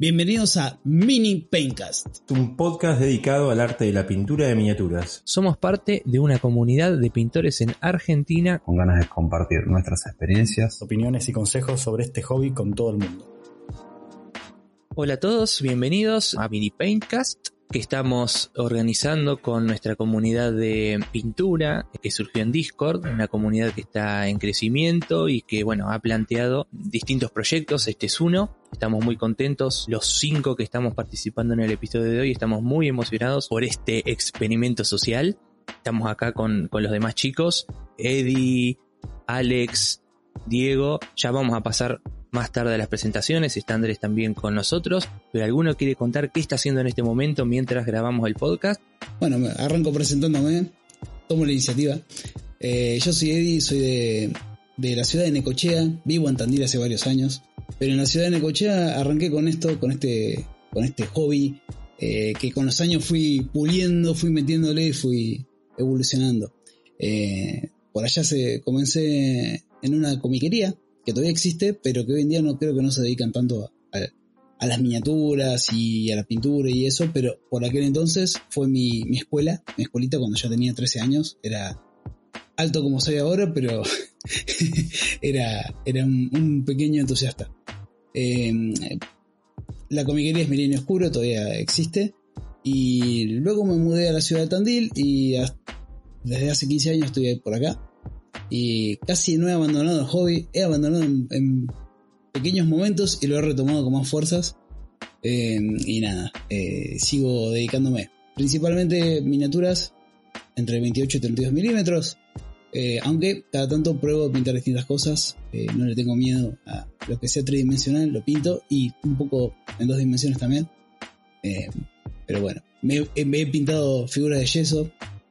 Bienvenidos a Mini Paintcast, un podcast dedicado al arte de la pintura de miniaturas. Somos parte de una comunidad de pintores en Argentina con ganas de compartir nuestras experiencias, opiniones y consejos sobre este hobby con todo el mundo. Hola a todos, bienvenidos a Mini Paintcast que estamos organizando con nuestra comunidad de pintura que surgió en Discord, una comunidad que está en crecimiento y que bueno ha planteado distintos proyectos, este es uno, estamos muy contentos, los cinco que estamos participando en el episodio de hoy estamos muy emocionados por este experimento social, estamos acá con, con los demás chicos, Eddie, Alex, Diego, ya vamos a pasar más tarde de las presentaciones, está Andrés también con nosotros, pero ¿alguno quiere contar qué está haciendo en este momento mientras grabamos el podcast? Bueno, arranco presentándome, tomo la iniciativa. Eh, yo soy Eddie, soy de, de, la ciudad de Necochea, vivo en Tandil hace varios años, pero en la ciudad de Necochea arranqué con esto, con este, con este hobby, eh, que con los años fui puliendo, fui metiéndole y fui evolucionando. Eh, por allá se comencé en una comiquería, que todavía existe, pero que hoy en día no creo que no se dedican tanto a, las miniaturas y a la pintura y eso, pero por aquel entonces fue mi, escuela, mi escuelita cuando yo tenía 13 años, era alto como soy ahora, pero era, era un, pequeño entusiasta. Em, la comiquería es Milenio Oscuro, todavía existe, y luego me mudé a la ciudad de Tandil y desde hace 15 años estoy por acá y casi no he abandonado el hobby, he abandonado en, pequeños momentos y lo he retomado con más fuerzas. Em, y nada, eh, sigo dedicándome principalmente miniaturas entre 28 y 32 milímetros. Eh, aunque cada tanto pruebo pintar distintas cosas, eh, no le tengo miedo a lo que sea tridimensional, lo pinto y un poco en dos dimensiones también. pero bueno, me, he pintado figuras de yeso,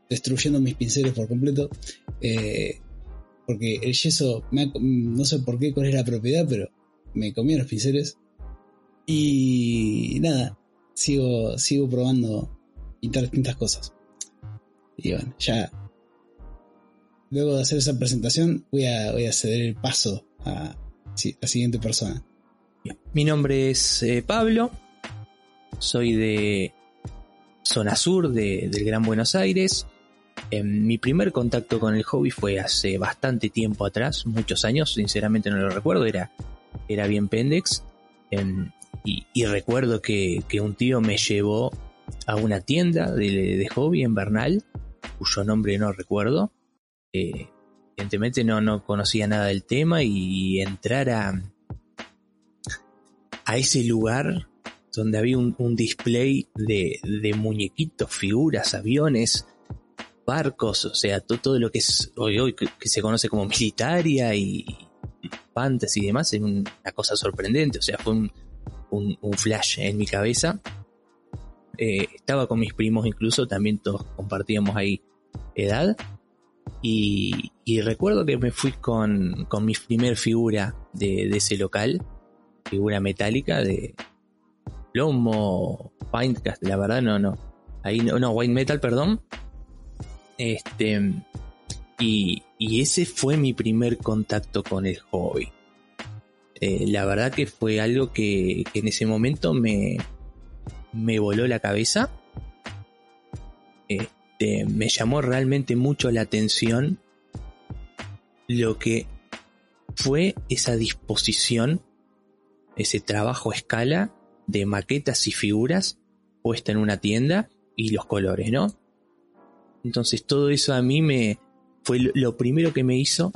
destruyendo mis pinceles por completo porque el yeso, no sé por qué, cuál es la propiedad, pero me comía los pinceles. Y nada, sigo, sigo probando pintar distintas cosas. Y bueno, ya luego de hacer esa presentación voy a, voy a ceder el paso a, la siguiente persona. Mi nombre es eh, Pablo, soy de zona sur de, del Gran Buenos Aires. Em, mi primer contacto con el hobby fue hace bastante tiempo atrás, muchos años, sinceramente no lo recuerdo, era, era bien pendex. Em, y, recuerdo que, un tío me llevó a una tienda de, hobby en Bernal, cuyo nombre no recuerdo. Eh, evidentemente no, no conocía nada del tema y entrar a, a ese lugar donde había un, display de, de muñequitos, figuras, aviones, barcos, o sea, todo, lo que es hoy, hoy que, se conoce como militaria y, fantasy y demás, es una cosa sorprendente, o sea, fue un, flash en mi cabeza. Eh, estaba con mis primos incluso, también todos compartíamos ahí edad. Y, recuerdo que me fui con, con mi primer figura de, ese local, figura metálica de plomo, Paintcast, la verdad no, no. Ahí no, no, White Metal, perdón. Este, y, ese fue mi primer contacto con el hobby. Eh, la verdad que fue algo que, en ese momento me, me voló la cabeza. Este, me llamó realmente mucho la atención lo que fue esa disposición, ese trabajo a escala de maquetas y figuras puesta en una tienda y los colores, ¿no? Entonces todo eso a mí me fue lo primero que me hizo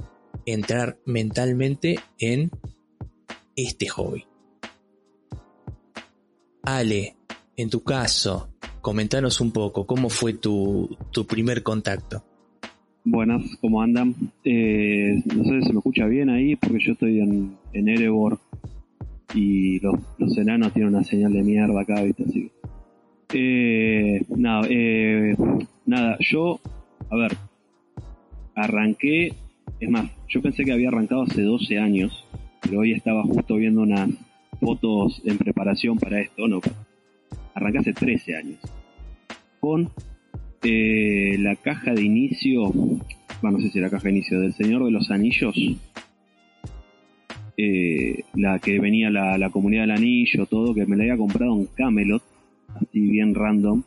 entrar mentalmente en este hobby. Ale, en tu caso, comentanos un poco cómo fue tu, primer contacto. Buenas, ¿cómo andan? Eh, no sé si se me escucha bien ahí, porque yo estoy en, en Erebor y los, los enanos tienen una señal de mierda acá, ¿viste? Así eh, nada, eh, nada, yo, a ver, arranqué, es más, yo pensé que había arrancado hace 12 años, pero hoy estaba justo viendo unas fotos en preparación para esto, no, arranqué hace 13 años, con eh, la caja de inicio, bueno, no sé si la caja de inicio, del Señor de los Anillos, eh, la que venía la, la comunidad del anillo, todo, que me la había comprado en Camelot, así bien random.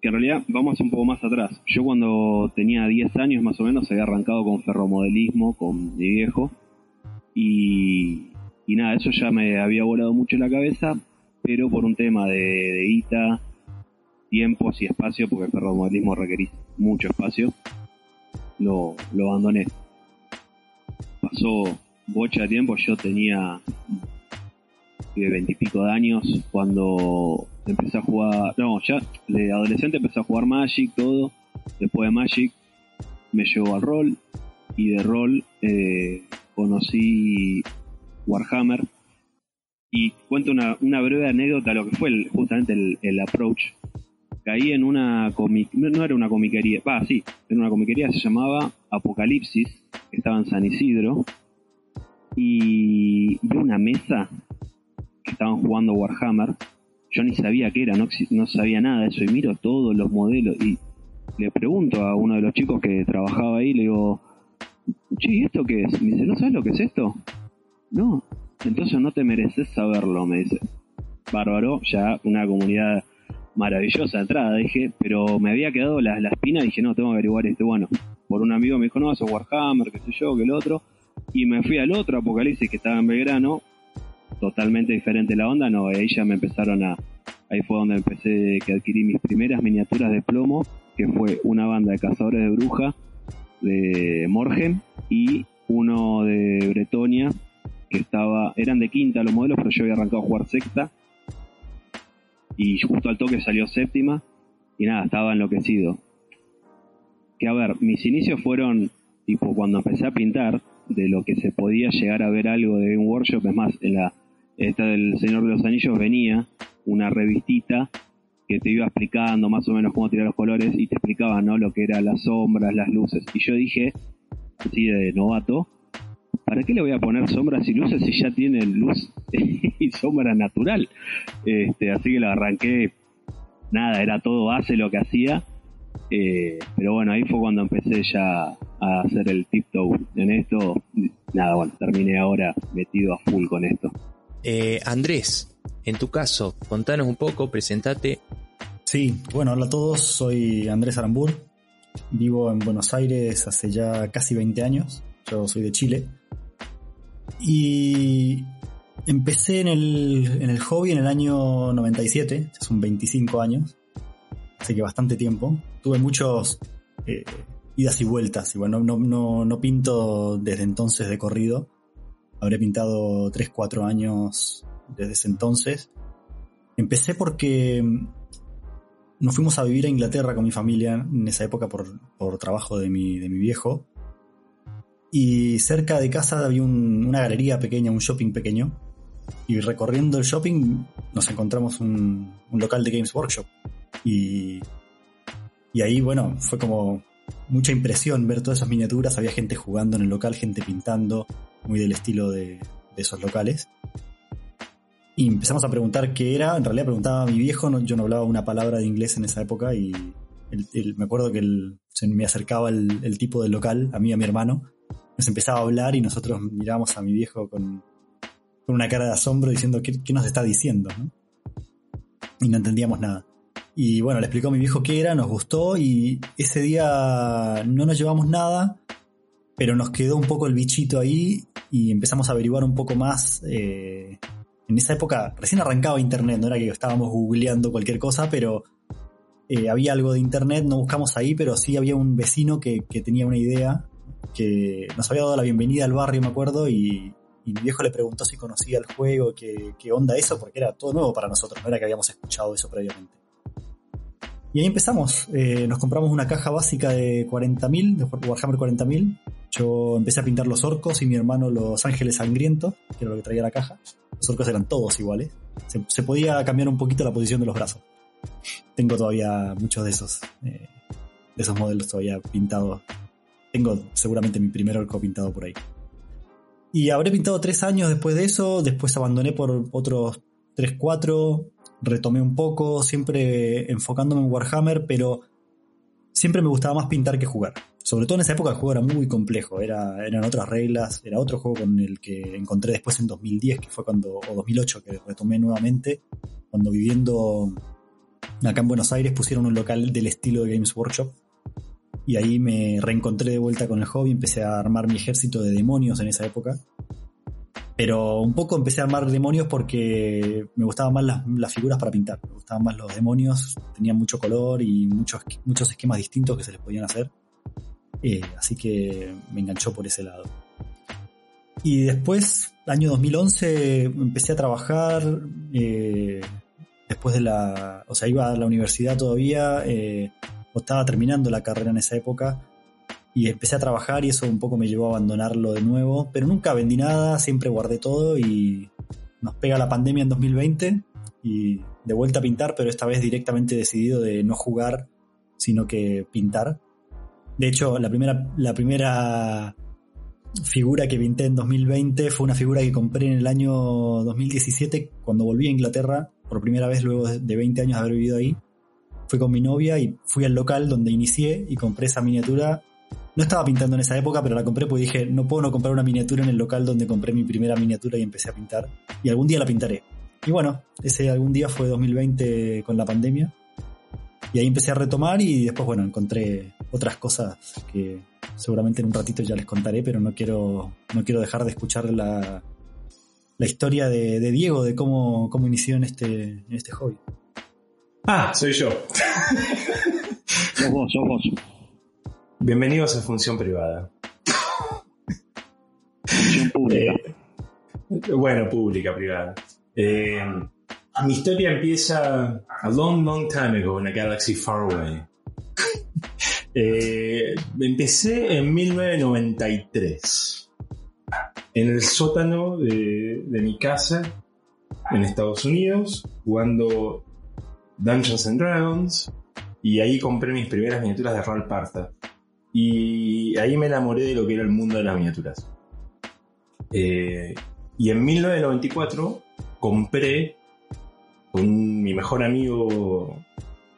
Que en realidad vamos un poco más atrás. Yo cuando tenía 10 años más o menos había arrancado con ferromodelismo con mi viejo. Y, y nada, eso ya me había volado mucho la cabeza, pero por un tema de, de guita, tiempos y espacio, porque el ferromodelismo requerís mucho espacio, lo, lo abandoné. Pasó bocha de tiempo, yo tenía veintipico de años cuando empecé a jugar, no, ya de adolescente empecé a jugar Magic, todo, después de Magic me llevó al rol. Y de rol eh, conocí Warhammer. Y cuento una, breve anécdota lo que fue el- justamente el, approach. Caí en una comic no, no era una comiquería, va, sí, era una comiquería, se llamaba Apocalipsis, que estaba en San Isidro, y vi una mesa que estaban jugando Warhammer, yo ni sabía qué era, no, no sabía nada de eso, y miro todos los modelos, y le pregunto a uno de los chicos que trabajaba ahí, le digo, che, ¿y esto qué es? Me dice, ¿no sabes lo que es esto? No, entonces no te mereces saberlo, me dice. Bárbaro, ya una comunidad maravillosa entrada, dije, pero me había quedado la, la espina, dije, no, tengo que averiguar esto. Bueno, por un amigo me dijo, no, eso es Warhammer, qué sé yo, que el otro. Y me fui al otro Apocalipsis que estaba en Belgrano, totalmente diferente la onda, no, ahí ya me empezaron a... Ahí fue donde empecé, que adquirí mis primeras miniaturas de plomo, que fue una banda de cazadores de bruja de Morgen y uno de Bretonia, que estaba, eran de quinta los modelos, pero yo había arrancado a jugar sexta y justo al toque salió séptima y nada, estaba enloquecido. Que a ver, mis inicios fueron tipo cuando empecé a pintar, de lo que se podía llegar a ver algo de Game Workshop, es más, en la esta del Señor de los Anillos venía una revistita que te iba explicando más o menos cómo tirar los colores y te explicaba ¿no? lo que eran las sombras, las luces. Y yo dije, así de novato, ¿para qué le voy a poner sombras y luces si ya tiene luz y sombra natural? Este, así que lo arranqué, nada, era todo base lo que hacía. Eh, pero bueno, ahí fue cuando empecé ya a hacer el tiptoe en esto. Nada, bueno, terminé ahora metido a full con esto. Eh, Andrés, en tu caso, contanos un poco, presentate. Sí, bueno, hola a todos, soy Andrés Arambur, vivo en Buenos Aires hace ya casi 20 años, yo soy de Chile. Y empecé en el, en el hobby en el año 97, ya son 25 años, así que bastante tiempo. Tuve muchos eh, idas y vueltas, y bueno, no, no, no pinto desde entonces de corrido, habré pintado 3, 4 años desde ese entonces. Empecé porque nos fuimos a vivir a Inglaterra con mi familia en esa época por, por trabajo de mi, de mi viejo. Y cerca de casa había un- una galería pequeña, un shopping pequeño. Y recorriendo el shopping nos encontramos un, un local de Games Workshop. Y, y ahí, bueno, fue como mucha impresión ver todas esas miniaturas. Había gente jugando en el local, gente pintando, muy del estilo de, esos locales. Y empezamos a preguntar qué era. En realidad preguntaba a mi viejo, yo no hablaba una palabra de inglés en esa época y me acuerdo que se me acercaba el, tipo del local, a mí a mi hermano. Nos empezaba a hablar y nosotros mirábamos a mi viejo con, con una cara de asombro diciendo qué, qué nos está diciendo. ¿no? Y no entendíamos nada. Y bueno, le explicó a mi viejo qué era, nos gustó y ese día no nos llevamos nada, pero nos quedó un poco el bichito ahí y empezamos a averiguar un poco más. eh, en esa época recién arrancaba internet, no era que estábamos googleando cualquier cosa, pero eh, había algo de internet, no buscamos ahí, pero sí había un vecino que, que tenía una idea, que nos había dado la bienvenida al barrio, me acuerdo, y, mi viejo le preguntó si conocía el juego, qué, qué onda eso, porque era todo nuevo para nosotros, no era que habíamos escuchado eso previamente. Y ahí empezamos, eh, nos compramos una caja básica de 40.000, de Warhammer 40.000, yo empecé a pintar los orcos y mi hermano los ángeles sangrientos, que era lo que traía la caja. Los orcos eran todos iguales. Se, podía cambiar un poquito la posición de los brazos. Tengo todavía muchos de esos, eh, de esos modelos todavía pintados. Tengo seguramente mi primer orco pintado por ahí. Y habré pintado tres años después de eso, después abandoné por otros tres, cuatro, retomé un poco, siempre enfocándome en Warhammer, pero siempre me gustaba más pintar que jugar. Sobre todo en esa época el juego era muy complejo, era, eran otras reglas, era otro juego con el que encontré después en 2010, que fue cuando, o 2008, que retomé nuevamente, cuando viviendo acá en Buenos Aires pusieron un local del estilo de Games Workshop. Y ahí me reencontré de vuelta con el hobby, empecé a armar mi ejército de demonios en esa época. Pero un poco empecé a armar demonios porque me gustaban más las, las figuras para pintar. Me gustaban más los demonios, tenían mucho color y muchos, muchos esquemas distintos que se les podían hacer. Eh, así que me enganchó por ese lado. Y después, año 2011, empecé a trabajar. eh, después de la. O sea, iba a la universidad todavía. eh, estaba terminando la carrera en esa época. Y empecé a trabajar y eso un poco me llevó a abandonarlo de nuevo. Pero nunca vendí nada, siempre guardé todo y nos pega la pandemia en 2020 y de vuelta a pintar, pero esta vez directamente decidido de no jugar, sino que pintar. De hecho, la primera, la primera figura que pinté en 2020 fue una figura que compré en el año 2017 cuando volví a Inglaterra por primera vez luego de de 20 años de haber vivido ahí. Fui con mi novia y fui al local donde inicié y compré esa miniatura. No estaba pintando en esa época, pero la compré porque dije, no puedo no comprar una miniatura en el local donde compré mi primera miniatura y empecé a pintar. Y algún día la pintaré. Y bueno, ese algún día fue 2020 con la pandemia. Y ahí empecé a retomar y después, bueno, encontré otras cosas que seguramente en un ratito ya les contaré, pero no quiero, no quiero dejar de escuchar la, la historia de, de Diego, de cómo, cómo inició en este, en este hobby. Ah, soy yo. Sos vos, sos vos. Bienvenidos a Función Privada. Función pública. Eh, bueno, pública, privada. Eh, mi historia empieza a long, long time ago in a galaxy far away. Eh, empecé en 1993 en el sótano de, de mi casa en Estados Unidos jugando Dungeons and Dragons y ahí compré mis primeras miniaturas de Ral Parta y ahí me enamoré de lo que era el mundo de las miniaturas. Eh, y en 1994 compré con mi mejor amigo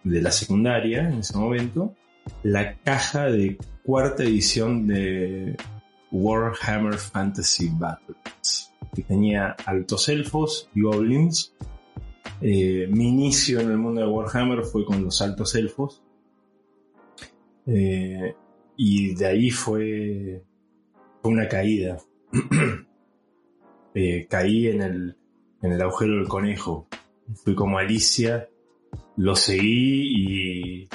de la secundaria en ese momento la caja de cuarta edición de Warhammer Fantasy Battles que tenía altos elfos y goblins. Eh, mi inicio en el mundo de Warhammer fue con los altos elfos. Eh, y de ahí fue, una caída. Eh, caí en el, en el agujero del conejo. Fui como Alicia, lo seguí y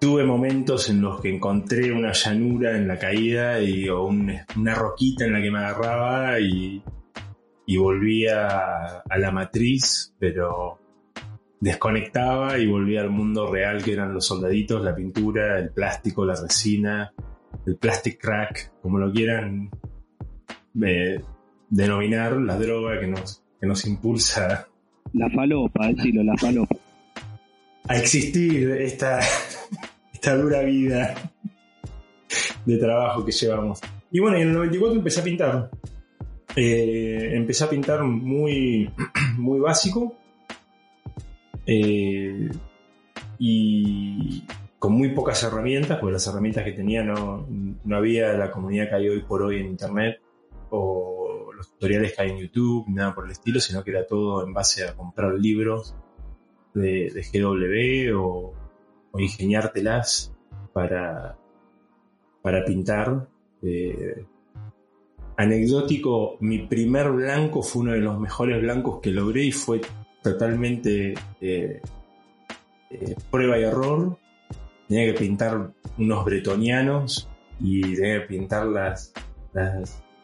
tuve momentos en los que encontré una llanura en la caída y, o un- una roquita en la que me agarraba y, y volvía a la matriz, pero desconectaba y volvía al mundo real que eran los soldaditos, la pintura, el plástico, la resina, el plastic crack, como lo quieran eh, denominar, la droga que nos, que nos impulsa La falopa, decilo, la falopa. a existir esta, esta dura vida de trabajo que llevamos. Y bueno, en el 94 empecé a pintar. Eh, empecé a pintar muy, muy básico. Eh, y con muy pocas herramientas, porque las herramientas que tenía no, no había la comunidad que hay hoy por hoy en internet los tutoriales que hay en YouTube, nada por el estilo, sino que era todo en base a comprar libros de, GW o, o ingeniártelas para, para pintar. Eh, anecdótico, mi primer blanco fue uno de los mejores blancos que logré y fue totalmente eh, eh, prueba y error. Tenía que pintar unos bretonianos y tenía que pintar las,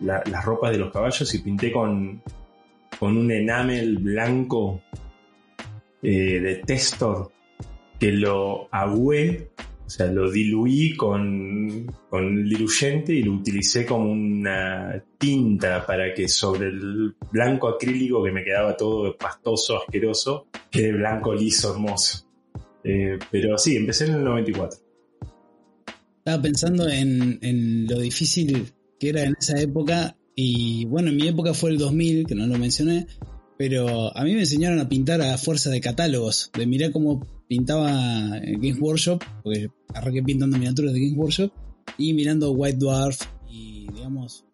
la- las ropas de los caballos y pinté con, con un enamel blanco eh, de Testor que lo agué, o sea, lo diluí con, con diluyente y lo utilicé como una tinta para que sobre el blanco acrílico que me quedaba todo pastoso, asqueroso, quede blanco liso, hermoso. Eh, pero sí, empecé en el 94. Estaba pensando en, en lo difícil que era en esa época. Y bueno, en mi época fue el 2000, que no lo mencioné. Pero a mí me enseñaron a pintar a fuerza de catálogos. De mirar cómo pintaba en Games Workshop. Porque arranqué pintando miniaturas de Games Workshop. y mirando White Dwarf y digamos,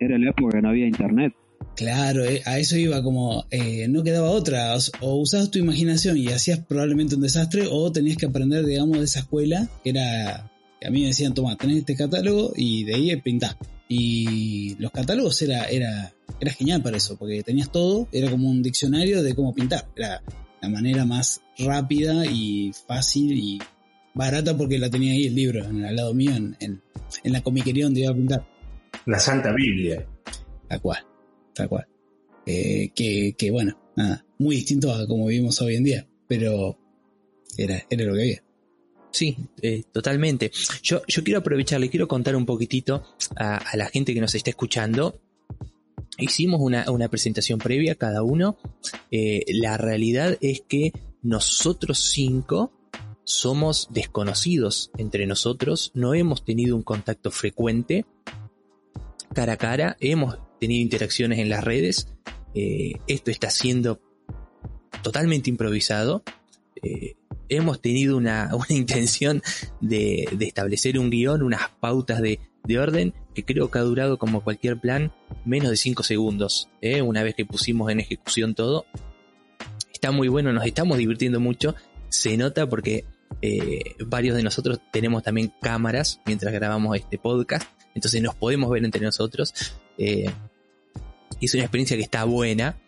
Era la época que no había internet. claro, eh, a eso iba como, eh, no quedaba otra, o, o usabas tu imaginación y hacías probablemente un desastre o tenías que aprender, digamos, de esa escuela que era, que a mí me decían, toma, tenés este catálogo y de ahí pintás. Y los catálogos era, era, era genial para eso, porque tenías todo, era como un diccionario de cómo pintar, era la manera más rápida y fácil y barata porque la tenía ahí el libro, en- al lado mío, en, en, en la comiquería donde iba a pintar. La Santa Biblia. Tal cual, tal cual. Eh, que, que bueno, nada, muy distinto a como vivimos hoy en día, pero era, era lo que había. Sí, eh, totalmente. Yo, yo quiero aprovechar, le quiero contar un poquitito a, la gente que nos está escuchando. Hicimos una, una presentación previa cada uno. Eh, la realidad es que nosotros cinco somos desconocidos entre nosotros, no hemos tenido un contacto frecuente cara a cara, hemos tenido interacciones en las redes. Eh, esto está siendo totalmente improvisado. Hemos tenido una, una intención de, de establecer un guion, unas pautas de, de orden que creo que ha durado como cualquier plan menos de 5 segundos. ¿eh? Una vez que pusimos en ejecución todo, está muy bueno, nos estamos divirtiendo mucho. Se nota porque eh, varios de nosotros tenemos también cámaras mientras grabamos este podcast, entonces nos podemos ver entre nosotros. Eh, es una experiencia que está buena.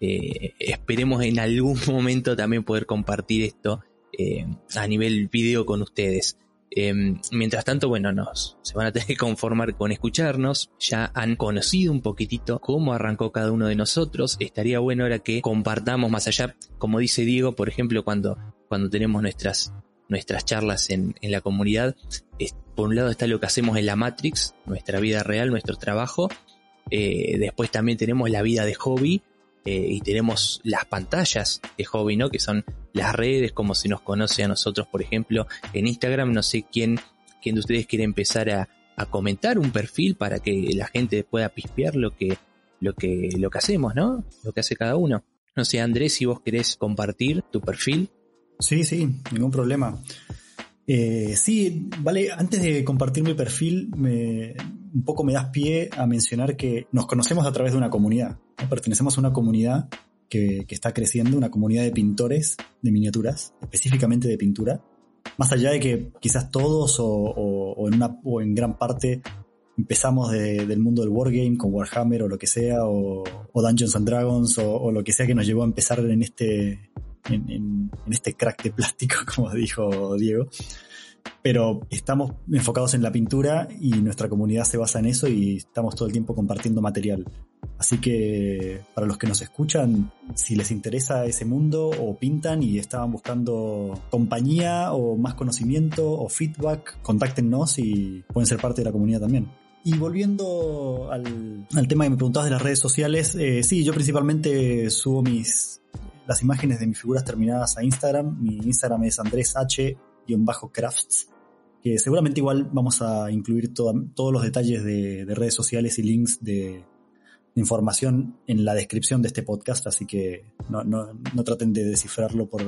Eh, esperemos en algún momento también poder compartir esto eh, a nivel video con ustedes. Eh, mientras tanto, bueno, nos se van a tener que conformar con escucharnos. Ya han conocido un poquitito cómo arrancó cada uno de nosotros. Estaría bueno ahora que compartamos más allá, como dice Diego, por ejemplo, cuando, cuando tenemos nuestras, nuestras charlas en, en la comunidad. Por un lado está lo que hacemos en la Matrix, nuestra vida real, nuestro trabajo. Eh, después también tenemos la vida de hobby eh, y tenemos las pantallas de hobby, ¿no? Que son las redes, como se nos conoce a nosotros, por ejemplo, en Instagram. No sé quién, quién de ustedes quiere empezar a, comentar un perfil para que la gente pueda pispear lo que, lo que, lo que hacemos, ¿no? Lo que hace cada uno. No sé, Andrés, si vos querés compartir tu perfil. Sí, sí, ningún problema. Eh, sí, vale, antes de compartir mi perfil, me, un poco me das pie a mencionar que nos conocemos a través de una comunidad. Pertenecemos a una comunidad que, que está creciendo, una comunidad de pintores de miniaturas, específicamente de pintura. Más allá de que quizás todos o, o- en, una, o en gran parte empezamos de- del mundo del wargame con Warhammer o lo que sea, o, o Dungeons and Dragons o, o lo que sea que nos llevó a empezar en este, en, en- en este crack de plástico, como dijo Diego. Pero estamos enfocados en la pintura y nuestra comunidad se basa en eso y estamos todo el tiempo compartiendo material. Así que para los que nos escuchan, si les interesa ese mundo o pintan y estaban buscando compañía o más conocimiento o feedback, contáctenos y pueden ser parte de la comunidad también. Y volviendo al, al tema que me preguntabas de las redes sociales, eh, sí, yo principalmente subo mis las imágenes de mis figuras terminadas a Instagram. Mi Instagram es Andrés H-crafts, que seguramente igual vamos a incluir toda- todos los detalles de, de redes sociales y links de, información en la descripción de este podcast, así que no, no, no traten de descifrarlo por,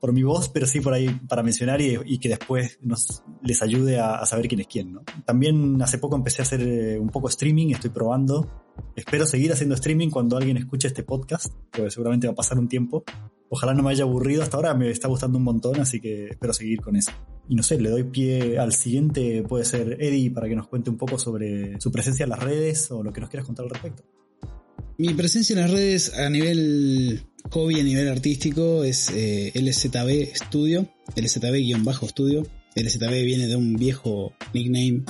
por, mi voz, pero sí por ahí para mencionar y, y que después nos les ayude a, a saber quién es quién. ¿no? También hace poco empecé a hacer eh, un poco streaming, estoy probando. Espero seguir haciendo streaming cuando alguien escuche este podcast, porque seguramente va a pasar un tiempo. Ojalá no me haya aburrido hasta ahora, me está gustando un montón, así que espero seguir con eso. Y no sé, le doy pie al siguiente, puede ser Eddie, para que nos cuente un poco sobre su presencia en las redes o lo que nos quieras contar al respecto. Mi presencia en las redes a nivel hobby, a nivel artístico, es eh, LZB Studio, LZB-Studio. LZB viene de un viejo nickname.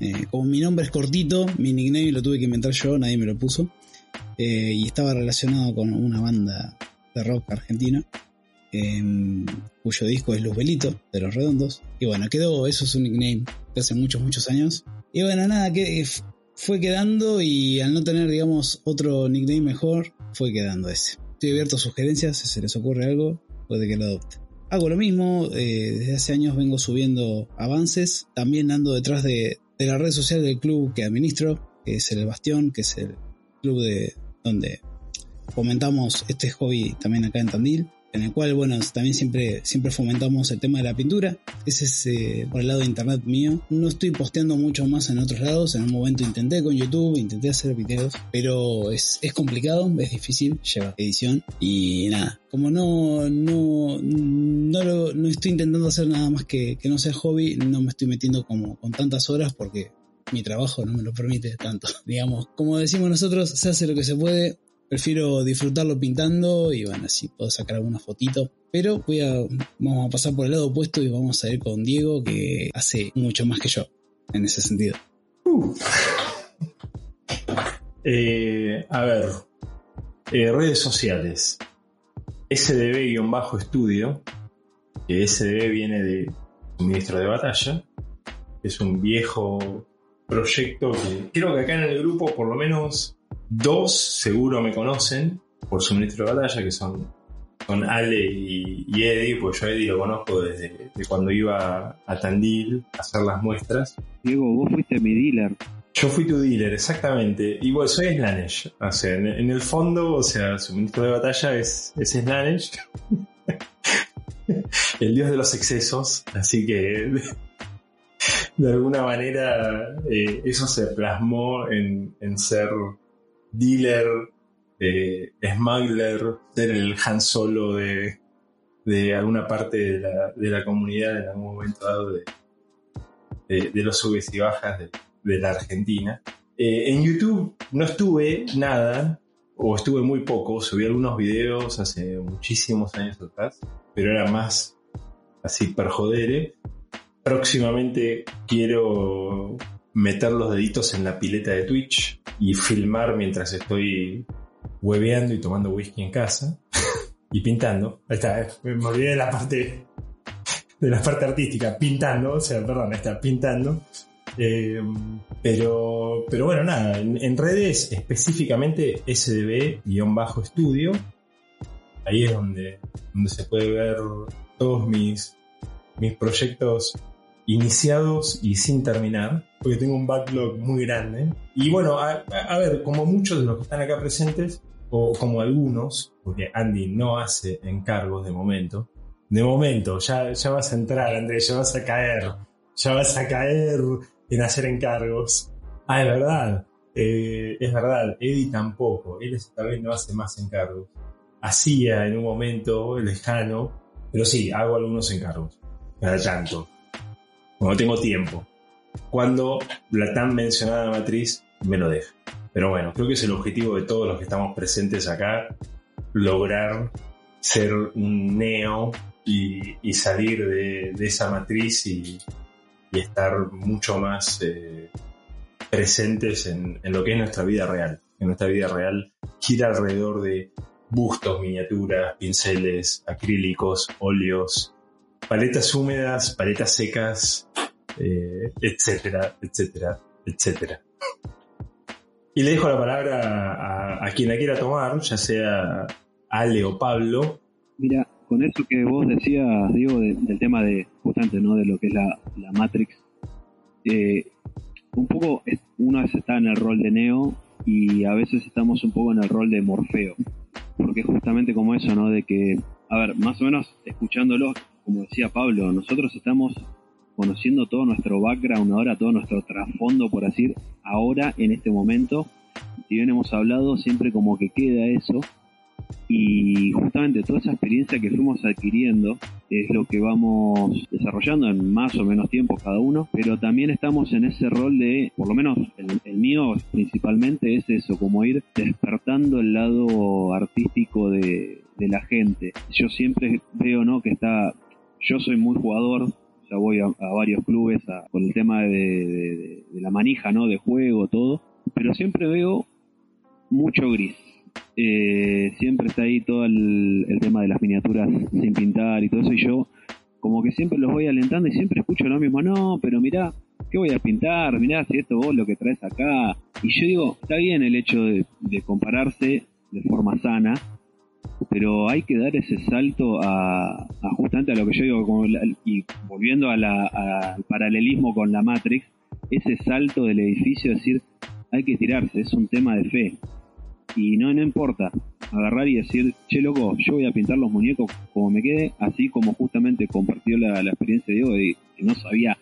Eh, como mi nombre es cortito, mi nickname lo tuve que inventar yo, nadie me lo puso. Eh, y estaba relacionado con una banda de rock argentina, em, cuyo disco es Luz Belito, de Los Redondos. Y bueno, quedó, eso es un nickname de hace muchos, muchos años. Y bueno, nada, que fue quedando y al no tener, digamos, otro nickname mejor, fue quedando ese. Estoy abierto a sugerencias, si se les ocurre algo, puede que lo adopte. Hago lo mismo, eh, desde hace años vengo subiendo avances, también ando detrás de, de la red social del club que administro, que es el Bastión, que es el club de donde fomentamos este hobby también acá en Tandil. En el cual, bueno, también siempre, siempre fomentamos el tema de la pintura. Ese es eh, por el lado de internet mío. No estoy posteando mucho más en otros lados. En un momento intenté con YouTube, intenté hacer videos, pero es, es complicado, es difícil, lleva edición y nada. Como no, no, no, lo- no estoy intentando hacer nada más que, que no sea hobby, no me estoy metiendo como con tantas horas porque mi trabajo no me lo permite tanto. Digamos, como decimos nosotros, se hace lo que se puede. Prefiero disfrutarlo pintando y bueno, así puedo sacar alguna fotito. Pero voy a, vamos a pasar por el lado opuesto y vamos a ir con Diego, que hace mucho más que yo en ese sentido. Eh, a ver, eh, redes sociales. SDB-estudio, que SDB viene de suministro de batalla, es un viejo proyecto que creo que acá en el grupo por lo menos dos seguro me conocen por suministro de batalla, que son, son Ale y, y Eddie, pues yo a Eddie lo conozco desde de cuando iba a Tandil a hacer las muestras. Diego, vos fuiste mi dealer. Yo fui tu dealer, exactamente. Y bueno, soy Slanesh. O sea, en, en el fondo, o sea, su ministro de batalla es, es Slanesh. el dios de los excesos. Así que, de alguna manera, eh, eso se plasmó en, en ser dealer, eh, smuggler, ser el Han Solo de, alguna parte de la, de la comunidad en algún momento dado de, los subes y bajas de, de la Argentina. Eh, en YouTube no estuve nada, o estuve muy poco, subí algunos videos hace muchísimos años atrás, pero era más así per jodere. Próximamente quiero meter los deditos en la pileta de Twitch y filmar mientras estoy hueveando y tomando whisky en casa y pintando. Ahí está, eh, me olvidé de la parte de la parte artística, pintando, o sea, perdón, está pintando. Eh, pero, pero bueno, nada, en, en redes específicamente SDB-estudio, ahí es donde, donde se puede ver todos mis, mis proyectos iniciados y sin terminar, porque tengo un backlog muy grande. Y bueno, a, ver, como muchos de los que están acá presentes, o como algunos, porque Andy no hace encargos de momento, de momento, ya, ya vas a entrar, Andrés, ya vas a caer, ya vas a caer en hacer encargos. Ah, es verdad, eh, es verdad, Eddie tampoco, él esta vez no hace más encargos. Hacía en un momento lejano, pero sí, hago algunos encargos, cada tanto, cuando tengo tiempo, cuando la tan mencionada matriz me lo deja. Pero bueno, creo que es el objetivo de todos los que estamos presentes acá, lograr ser un neo y, salir de, esa matriz y, y estar mucho más eh, presentes en, en, lo que es nuestra vida real. En nuestra vida real gira alrededor de bustos, miniaturas, pinceles, acrílicos, óleos, paletas húmedas, paletas secas, eh, etcétera, etcétera, etcétera. Y le dejo la palabra a, quien la quiera tomar, ya sea Ale o Pablo. Mira, con eso que vos decías, Diego, de, del tema de, justamente, ¿no? De lo que es la, la Matrix, eh, un poco es, uno a veces está en el rol de Neo y a veces estamos un poco en el rol de Morfeo. Porque justamente como eso, ¿no? De que, a ver, más o menos escuchándolo, como decía Pablo, nosotros estamos conociendo todo nuestro background ahora, todo nuestro trasfondo, por así ahora, en este momento. Si bien hemos hablado, siempre como que queda eso, y justamente toda esa experiencia que fuimos adquiriendo es lo que vamos desarrollando en más o menos tiempo cada uno, pero también estamos en ese rol de, por lo menos el, mío principalmente es eso, como ir despertando el lado artístico de la gente. Yo siempre veo, ¿no? Que está, yo soy muy jugador, voy a, a varios clubes a, con el tema de, la manija, ¿no? De juego, todo, pero siempre veo mucho gris eh, siempre está ahí todo el, el, tema de las miniaturas sin pintar y todo eso y yo como que siempre los voy alentando y siempre escucho lo mismo, no, pero mirá, ¿qué voy a pintar? Mirá si esto vos lo que traes acá. Y yo digo, está bien el hecho de, de compararse de forma sana, pero hay que dar ese salto a, a justamente a lo que yo digo, como la, y volviendo a la, a, al paralelismo con la Matrix, ese salto del edificio, decir, hay que tirarse, es un tema de fe y no, no importa. agarrar y decir, che loco, yo voy a pintar los muñecos como me quede, así como justamente compartió la, experiencia de Diego de que no sabía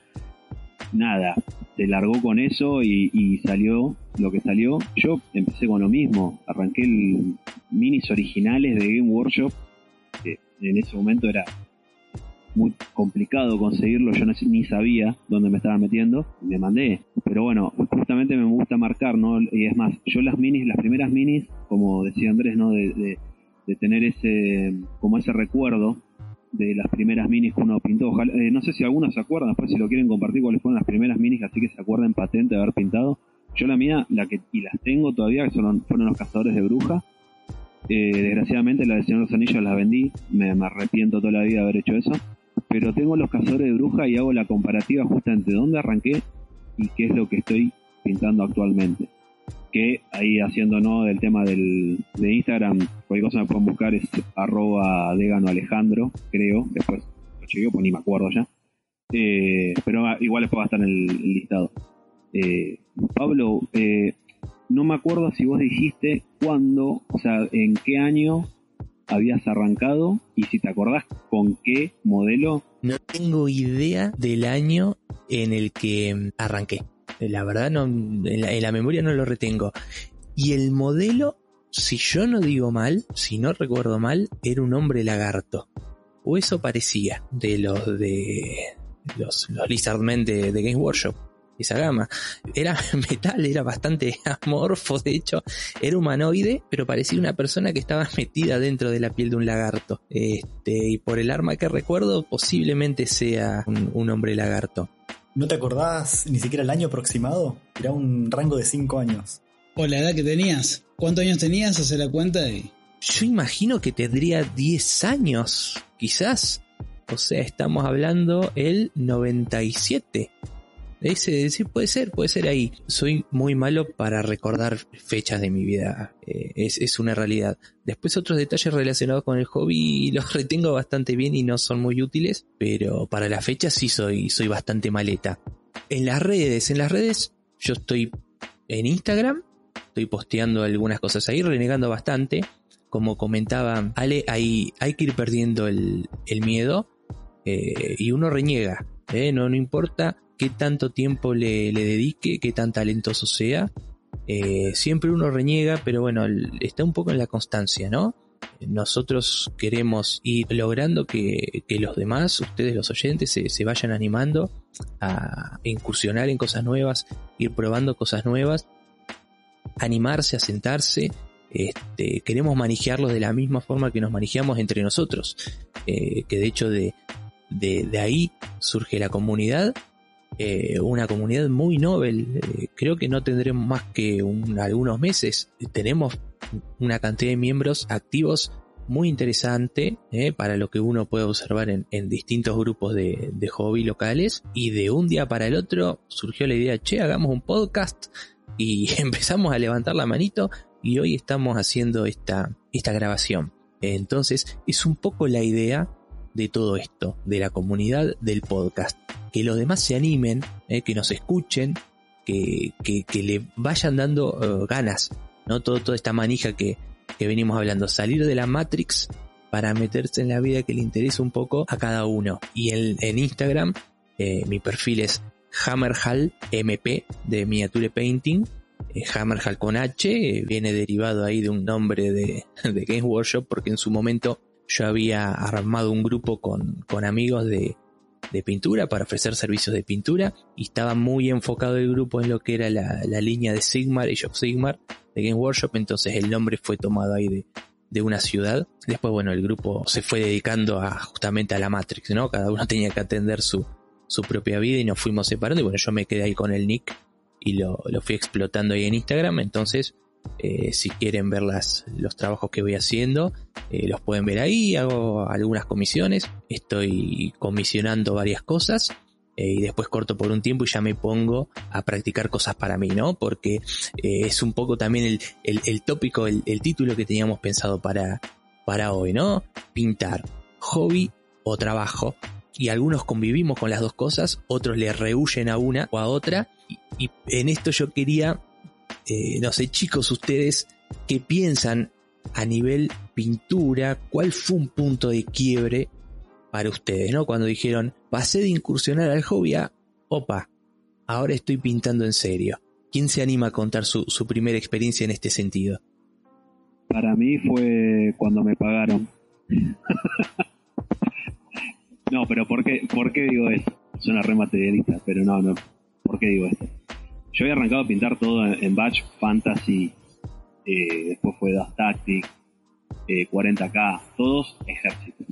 nada, se largó con eso y salió lo que salió. Yo empecé con lo mismo, arranqué el minis originales de Game Workshop, que en ese momento era muy complicado conseguirlo, yo no, ni sabía dónde me estaba metiendo, me mandé. Pero bueno, justamente me gusta marcar, ¿no? Y es más, yo las minis, las primeras minis, como decía Andrés, ¿no? De, de, de tener ese, como ese recuerdo de las primeras minis que uno pintó. Ojalá, eh, no sé si algunos se acuerdan, después si lo quieren compartir cuáles fueron las primeras minis, así que se acuerden patente de haber pintado. Yo la mía, la que, y las tengo todavía, que son, fueron los cazadores de bruja. Eh, desgraciadamente la de Señor de los Anillos la vendí, me, arrepiento toda la vida de haber hecho eso. Pero tengo los cazadores de bruja y hago la comparativa justamente de dónde arranqué y qué es lo que estoy pintando actualmente. Que ahí haciendo no del tema del, de Instagram, cualquier cosa me pueden buscar es arroba degano Alejandro, creo, después lo chequeo, pues ni me acuerdo ya. Eh, pero igual después va a estar en el, el listado. Eh, Pablo, eh, no me acuerdo si vos dijiste cuándo, o sea, en qué año habías arrancado y si te acordás con qué modelo. No tengo idea del año en el que mm, arranqué. La verdad, no, en, la, memoria no lo retengo. Y el modelo, si yo no digo mal, si no recuerdo mal, era un hombre lagarto. O eso parecía de los de los, los Lizardmen de, de Games Workshop esa gama. Era metal, era bastante amorfo, de hecho, era humanoide, pero parecía una persona que estaba metida dentro de la piel de un lagarto. Este, y por el arma que recuerdo, posiblemente sea un, un hombre lagarto. ¿No te acordás ni siquiera el año aproximado? Era un rango de 5 años. O la edad que tenías. ¿Cuántos años tenías? Hace la cuenta y. Yo imagino que tendría 10 años, quizás. O sea, estamos hablando el 97. Ese, sí, puede ser, puede ser ahí. Soy muy malo para recordar fechas de mi vida. Eh, es, es, una realidad. Después otros detalles relacionados con el hobby los retengo bastante bien y no son muy útiles. Pero para las fechas sí soy, soy bastante maleta. En las redes, en las redes yo estoy en Instagram. Estoy posteando algunas cosas ahí, renegando bastante. Como comentaba Ale, hay, hay que ir perdiendo el, el miedo. Eh, y uno reniega. ¿eh? No, no importa qué tanto tiempo le, dedique, qué tan talentoso sea. Eh, siempre uno reniega, pero bueno, está un poco en la constancia, ¿no? Nosotros queremos ir logrando que, que los demás, ustedes los oyentes, se, se, vayan animando a incursionar en cosas nuevas, ir probando cosas nuevas, animarse a sentarse. Este, queremos manejarlos de la misma forma que nos manejamos entre nosotros, eh, que de hecho de, de, de ahí surge la comunidad eh, una comunidad muy noble. Eh, creo que no tendremos más que un, algunos meses. Tenemos una cantidad de miembros activos muy interesante eh, para lo que uno puede observar en, en distintos grupos de, de, hobby locales. Y de un día para el otro surgió la idea, che, hagamos un podcast y empezamos a levantar la manito y hoy estamos haciendo esta, esta grabación. Entonces es un poco la idea de todo esto, de la comunidad del podcast. Que los demás se animen, eh, que nos escuchen, que, que, que le vayan dando uh, ganas, ¿no? Todo, toda esta manija que, que venimos hablando, salir de la Matrix para meterse en la vida que le interesa un poco a cada uno. Y en, en Instagram, eh, mi perfil es Hammerhall MP de Miniature Painting. Eh, Hammerhall con H, eh, viene derivado ahí de un nombre de, de Games Workshop porque en su momento yo había armado un grupo con, con amigos de, de, pintura para ofrecer servicios de pintura y estaba muy enfocado el grupo en lo que era la, la línea de Sigmar, Age of Sigmar, de Game Workshop, entonces el nombre fue tomado ahí de, de una ciudad. Después, bueno, el grupo se fue dedicando a, justamente a la Matrix, ¿no? Cada uno tenía que atender su, su propia vida y nos fuimos separando y bueno, yo me quedé ahí con el nick y lo, lo fui explotando ahí en Instagram, entonces eh, si quieren ver las, los trabajos que voy haciendo, eh, los pueden ver ahí. Hago algunas comisiones. Estoy comisionando varias cosas. Eh, y después corto por un tiempo y ya me pongo a practicar cosas para mí, ¿no? Porque es un poco también el, el, tópico, el, título que teníamos pensado para, para hoy, ¿no? Pintar, hobby o trabajo. Y algunos convivimos con las dos cosas, otros le rehuyen a una o a otra. Y en esto yo quería eh, no sé, chicos, ustedes, ¿qué piensan a nivel pintura, ¿cuál fue un punto de quiebre para ustedes, ¿no? Cuando dijeron, pasé de incursionar al hobby a, opa, ahora estoy pintando en serio. ¿Quién se anima a contar su, su primera experiencia en este sentido? Para mí fue cuando me pagaron. no, pero ¿por qué, ¿por qué digo eso? Suena re materialista, pero no, no. ¿Por qué digo esto? Yo había arrancado a pintar todo en, Batch, Fantasy, eh, después fue Dust Tactics, eh, 40k, todos ejércitos.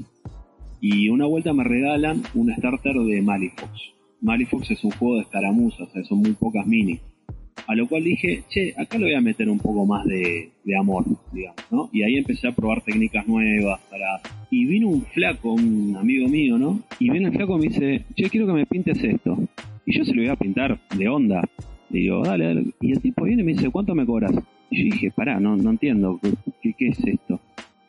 Y una vuelta me regalan un starter de Malifox. Malifox es un juego de escaramuzas, o sea, son muy pocas mini. A lo cual dije, che, acá le voy a meter un poco más de, de amor, digamos, ¿no? Y ahí empecé a probar técnicas nuevas para... Y vino un flaco, un amigo mío, ¿no? Y viene el flaco y me dice, che, quiero que me pintes esto. Y yo se lo voy a pintar de onda. Y digo, dale, dale. Y el tipo viene y me dice, ¿cuánto me cobras? Y yo dije, pará, no, no entiendo, ¿qué, qué es esto?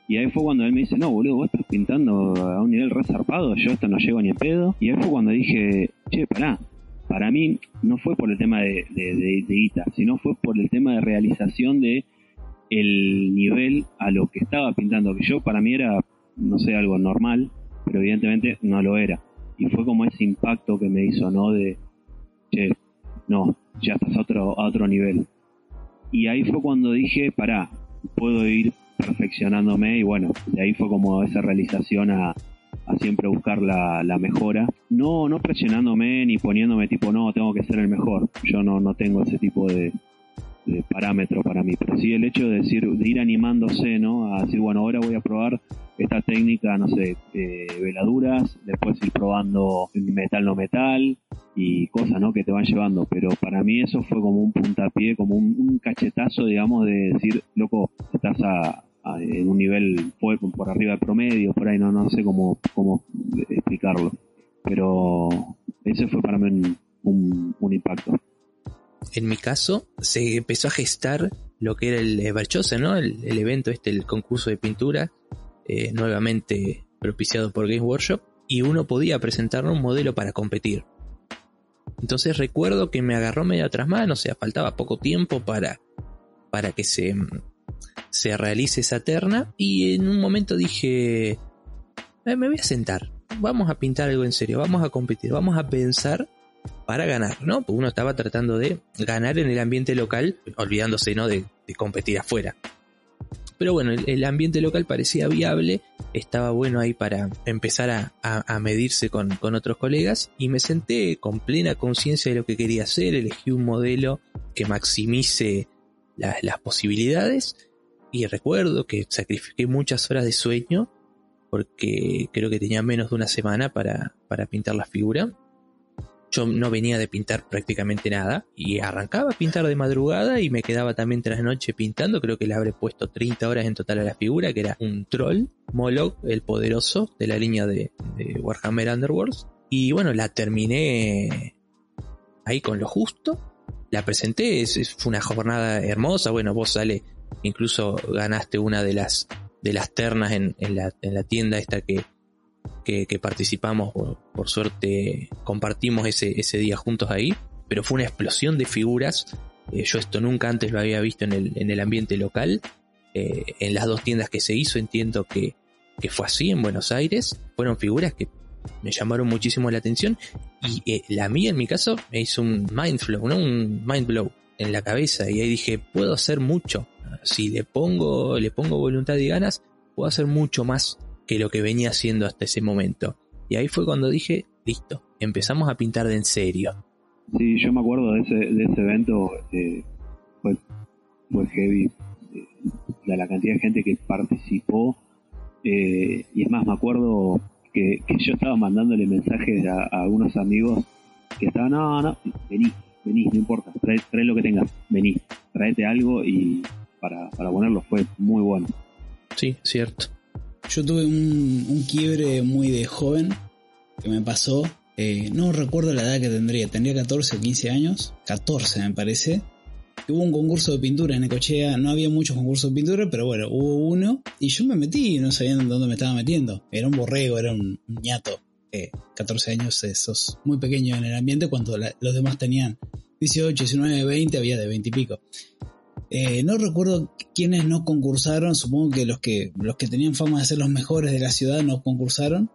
Y ahí fue cuando él me dice, no, boludo, vos estás pintando a un nivel resarpado, yo esto no llego ni en pedo. Y ahí fue cuando dije, che, pará, para mí no fue por el tema de, de, de, de sino fue por el tema de realización de el nivel a lo que estaba pintando, que yo para mí era, no sé, algo normal, pero evidentemente no lo era. Y fue como ese impacto que me hizo, ¿no? De, che, no, ya estás a otro, a otro nivel. Y ahí fue cuando dije, pará, puedo ir perfeccionándome y bueno, de ahí fue como esa realización a, a siempre buscar la, la, mejora. No, no presionándome ni poniéndome tipo, no, tengo que ser el mejor. Yo no, no tengo ese tipo de, de parámetro para mí, pero sí el hecho de decir, de ir animándose, ¿no? A decir, bueno, ahora voy a probar esta técnica, no sé, eh, veladuras, después ir probando metal no metal y cosas, ¿no? Que te van llevando, pero para mí eso fue como un puntapié, como un, cachetazo, digamos, de decir, loco, estás a, a, en un nivel por, por arriba del promedio, por ahí, no, no sé cómo, cómo explicarlo, pero ese fue para mí un, un impacto en mi caso, se empezó a gestar lo que era el Barchose, ¿no? El, evento este, el concurso de pintura, eh, nuevamente propiciado por Games Workshop, y uno podía presentar un modelo para competir. Entonces recuerdo que me agarró medio atrás mano, o sea, faltaba poco tiempo para, para que se, se realice esa terna, y en un momento dije, eh, me voy a sentar, vamos a pintar algo en serio, vamos a competir, vamos a pensar para ganar, ¿no? Pues uno estaba tratando de ganar en el ambiente local, olvidándose, ¿no? De, competir afuera. Pero bueno, el, ambiente local parecía viable, estaba bueno ahí para empezar a, a, medirse con, con, otros colegas y me senté con plena conciencia de lo que quería hacer, elegí un modelo que maximice la, las posibilidades y recuerdo que sacrifiqué muchas horas de sueño porque creo que tenía menos de una semana para, para pintar la figura yo no venía de pintar prácticamente nada y arrancaba a pintar de madrugada y me quedaba también tras noche pintando. Creo que le habré puesto 30 horas en total a la figura, que era un troll, Moloch, el poderoso de la línea de, Warhammer Underworlds. Y bueno, la terminé ahí con lo justo. La presenté, es, es, fue una jornada hermosa. Bueno, vos sale, incluso ganaste una de las de las ternas en, en, la, en la tienda esta que, que, participamos, por, por, suerte compartimos ese, ese día juntos ahí, pero fue una explosión de figuras. Eh, yo esto nunca antes lo había visto en el, en el ambiente local. Eh, en las dos tiendas que se hizo entiendo que, que fue así en Buenos Aires. Fueron figuras que me llamaron muchísimo la atención y eh, la mía en mi caso me hizo un mind flow, ¿no? un mind blow en la cabeza y ahí dije, puedo hacer mucho. Si le pongo, le pongo voluntad y ganas, puedo hacer mucho más que lo que venía haciendo hasta ese momento. Y ahí fue cuando dije, listo, empezamos a pintar de en serio. Sí, yo me acuerdo de ese, de ese evento, eh, fue, fue heavy, eh, la, la, cantidad de gente que participó, eh, y es más, me acuerdo que, que yo estaba mandándole mensajes a, a, algunos amigos que estaban, no, no, vení, vení, no importa, trae, trae lo que tengas, vení, tráete algo y para, para ponerlo fue muy bueno. Sí, cierto. Yo tuve un, un, quiebre muy de joven que me pasó. Eh, no recuerdo la edad que tendría, tendría 14 o 15 años. 14 me parece. Hubo un concurso de pintura en Ecochea, no había muchos concursos de pintura, pero bueno, hubo uno y yo me metí y no sabía dónde me estaba metiendo. Era un borrego, era un, ñato. Eh, 14 años, eh, sos muy pequeño en el ambiente cuando la, los demás tenían 18, 19, 20, había de 20 y pico. Eh, no recuerdo quiénes no concursaron, supongo que los que los que tenían fama de ser los mejores de la ciudad no concursaron.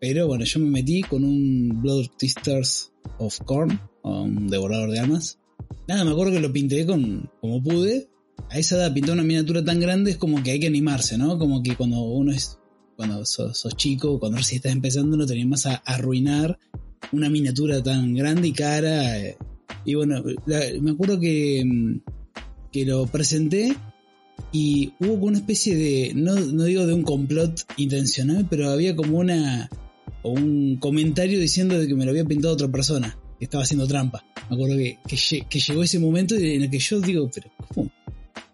Pero bueno, yo me metí con un Blood Tisters of Corn, un devorador de almas. Nada, me acuerdo que lo pinté con, como pude. A esa edad pintar una miniatura tan grande es como que hay que animarse, ¿no? Como que cuando uno es, cuando sos, chico, cuando recién estás empezando, no tenés más a arruinar una miniatura tan grande y cara. eh. Y bueno, me acuerdo que, mm, que lo presenté y hubo como una especie de, no, no digo de un complot intencional, pero había como una, un comentario diciendo de que me lo había pintado otra persona, que estaba haciendo trampa. Me acuerdo que, que, lle- que llegó ese momento en el que yo digo, pero.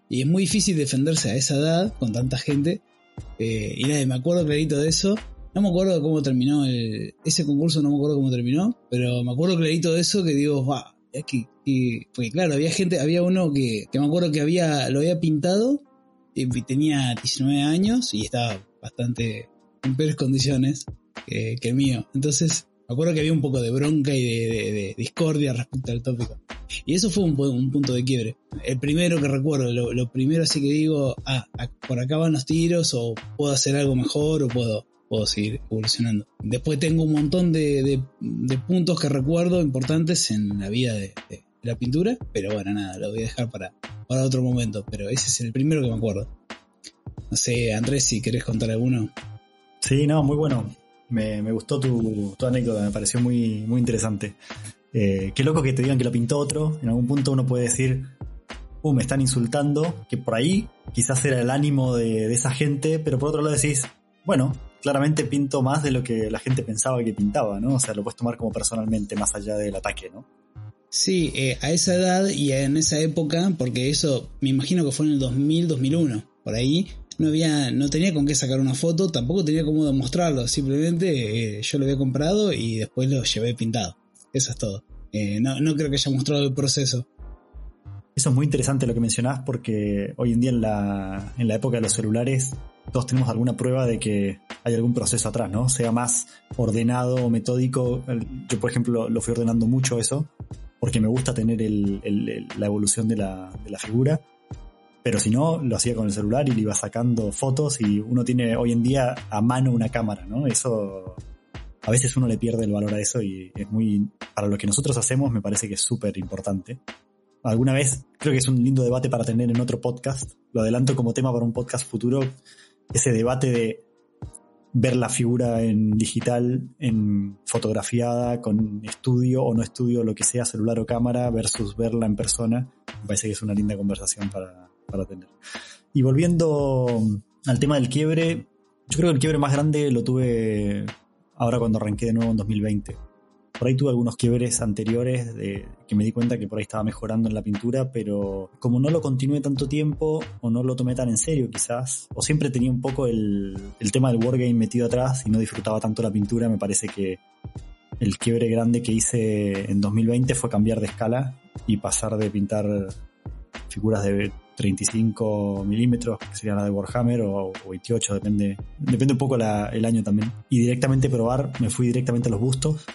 Y es muy difícil defenderse a esa edad con tanta gente. Eh, y nada, me acuerdo clarito de eso. No me acuerdo cómo terminó ese concurso, no me acuerdo cómo terminó, pero me acuerdo clarito de eso que digo, va, es que, que- porque claro, había gente, había uno que, que me acuerdo que había, lo había pintado, y tenía 19 años y estaba bastante en peores condiciones que, que el mío. Entonces, me acuerdo que había un poco de bronca y de, de- de discordia respecto al tópico. Y eso fue un, un punto de quiebre. El primero que recuerdo, lo, lo primero así que digo, ah, por acá van los tiros, o puedo hacer algo mejor, o puedo, puedo seguir evolucionando. Después tengo un montón de, de- de puntos que recuerdo importantes en la vida de, de la pintura, pero bueno, nada, lo voy a dejar para, para otro momento. Pero ese es el primero que me acuerdo. No sé, Andrés, si querés contar alguno. Sí, no, muy bueno. Me, me gustó tu, tu anécdota, me pareció muy, muy interesante. Eh, qué loco que te digan que lo pintó otro. En algún punto uno puede decir, uh, me están insultando, que por ahí quizás era el ánimo de, de esa gente, pero por otro lado decís, bueno, claramente pinto más de lo que la gente pensaba que pintaba, ¿no? O sea, lo puedes tomar como personalmente, más allá del ataque, ¿no? Sí, eh, a esa edad y en esa época, porque eso me imagino que fue en el 2000, 2001, por ahí, no había, no tenía con qué sacar una foto, tampoco tenía cómo demostrarlo, simplemente eh, yo lo había comprado y después lo llevé pintado. Eso es todo. Eh, no, no creo que haya mostrado el proceso. Eso es muy interesante lo que mencionás porque hoy en día en la, en la época de los celulares todos tenemos alguna prueba de que hay algún proceso atrás, ¿no? Sea más ordenado o metódico. Yo, por ejemplo, lo fui ordenando mucho eso porque me gusta tener la evolución de la, de la figura. Pero si no, lo hacía con el celular y le iba sacando fotos y uno tiene hoy en día a mano una cámara, ¿no? Eso, a veces uno le pierde el valor a eso y es muy, para lo que nosotros hacemos me parece que es súper importante alguna vez, creo que es un lindo debate para tener en otro podcast, lo adelanto como tema para un podcast futuro, ese debate de ver la figura en digital, en fotografiada, con estudio o no estudio, lo que sea, celular o cámara, versus verla en persona, me parece que es una linda conversación para, para tener. Y volviendo al tema del quiebre, yo creo que el quiebre más grande lo tuve ahora cuando arranqué de nuevo en 2020 por ahí tuve algunos quiebres anteriores que me di cuenta que por ahí estaba mejorando en la pintura, pero como no lo continué tanto tiempo o no lo tomé tan en serio quizás, o siempre tenía un poco el, tema del wargame metido atrás y no disfrutaba tanto la pintura, me parece que el quiebre grande que hice en 2020 fue cambiar de escala y pasar de pintar figuras de 35 milímetros, que sería la de Warhammer, o, o 28, depende, depende un poco el año también. Y directamente probar, me fui directamente a los bustos,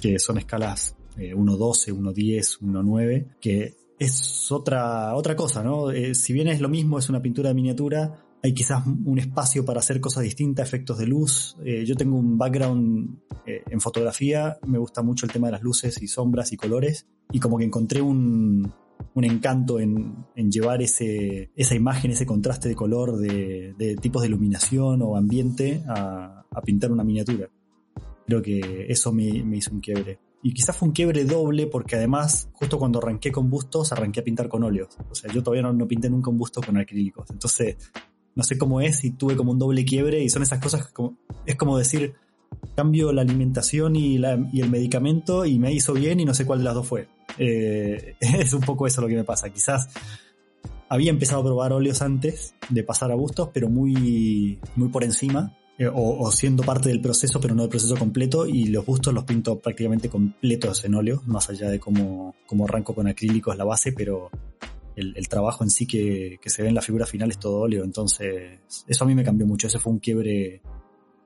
que son escalas eh, 1.12, 1.10, 1.9, que es otra, otra cosa, ¿no? Eh, si bien es lo mismo, es una pintura de miniatura, hay quizás un espacio para hacer cosas distintas, efectos de luz. Eh, yo tengo un background eh, en fotografía, me gusta mucho el tema de las luces y sombras y colores, y como que encontré un, un encanto en, en llevar ese, esa imagen, ese contraste de color, de, tipos de iluminación o ambiente a pintar una miniatura. Creo que eso me, me hizo un quiebre. Y quizás fue un quiebre doble porque además, justo cuando arranqué con bustos, arranqué a pintar con óleos. O sea, yo todavía no, no pinté nunca un busto con acrílicos. Entonces, no sé cómo es y tuve como un doble quiebre y son esas cosas como, es como decir, cambio la alimentación y, la- y el medicamento y me hizo bien y no sé cuál de las dos fue. Eh, es un poco eso lo que me pasa. Quizás había empezado a probar óleos antes de pasar a bustos, pero muy, muy por encima. Eh, o, siendo parte del proceso, pero no del proceso completo, y los bustos los pinto prácticamente completos en óleo, más allá de cómo, cómo arranco con acrílicos la base, pero el, trabajo en sí que, que se ve en la figura final es todo óleo, entonces eso a mí me cambió mucho, ese fue un quiebre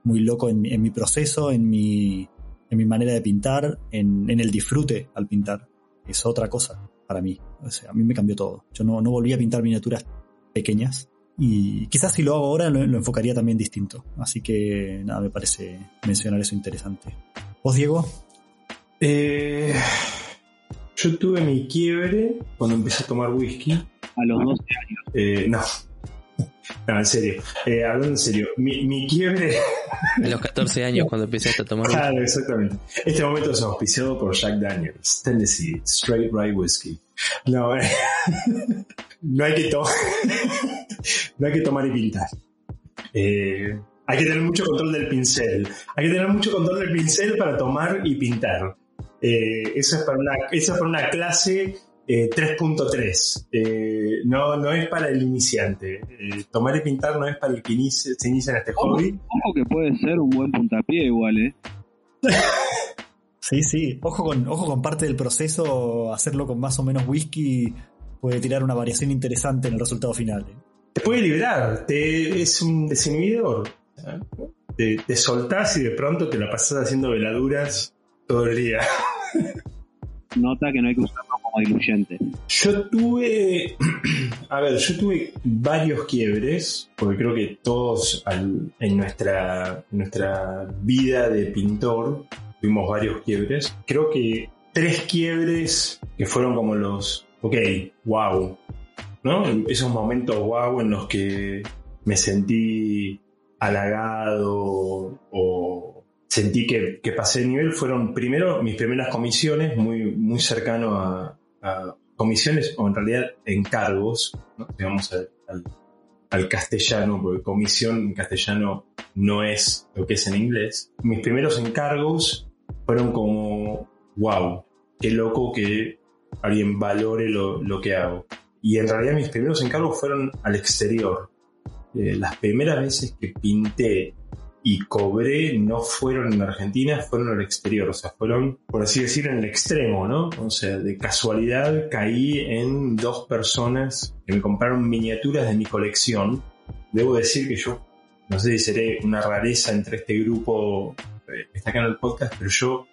muy loco en mi proceso, en mi, en mi manera de pintar, en, en el disfrute al pintar, es otra cosa para mí. O sea, a mí me cambió todo. Yo no, no volví a pintar miniaturas pequeñas. Y quizás si lo hago ahora lo, lo enfocaría también distinto. Así que nada, me parece mencionar eso interesante. ¿Vos, Diego? Eh, yo tuve mi quiebre cuando empecé a tomar whisky. A los 12 años. Eh, no. No, en serio. Eh, hablando en serio, mi, mi quiebre. A los 14 años cuando empezaste a tomar. Claro, exactamente. Este momento es auspiciado por Jack Daniels, Tennessee Straight Rye Whiskey. No, eh, no hay que tomar. no hay que tomar y pintar. Eh, hay que tener mucho control del pincel. Hay que tener mucho control del pincel para tomar y pintar. Eh, eso es para una, eso es para una clase eh, 3.3. Eh, no, no es para el iniciante. Eh, tomar y pintar no es para el que inicia- se inicia en este hobby. ojo que puede ser un buen puntapié igual, ¿eh? Sí, sí. Ojo con, ojo con parte del proceso, hacerlo con más o menos whisky puede tirar una variación interesante en el resultado final. ¿eh? Te puede liberar, te, es un desinhibidor. ¿eh? Te, te soltás y de pronto te la pasás haciendo veladuras todo el día. Nota que no hay que usarlo como diluyente. Yo tuve, a ver, yo tuve varios quiebres, porque creo que todos al- en nuestra, nuestra vida de pintor tuvimos varios quiebres. Creo que tres quiebres que fueron como los, ok, wow, ¿no? Esos momentos wow en los que me sentí halagado o sentí que, que pasé el nivel fueron primero mis primeras comisiones, muy, muy cercano a, a comisiones o en realidad encargos, ¿no? digamos al, al- al castellano, porque comisión en castellano no es lo que es en inglés. Mis primeros encargos fueron como, wow, qué loco que alguien valore lo, lo que hago. Y en realidad mis primeros encargos fueron al exterior. Eh, las primeras veces que pinté y cobré no fueron en Argentina, fueron al exterior. O sea, fueron, por así decir, en el extremo, ¿no? O sea, de casualidad caí en dos personas que me compraron miniaturas de mi colección. Debo decir que yo, no sé si seré una rareza entre este grupo está acá en el podcast, pero yo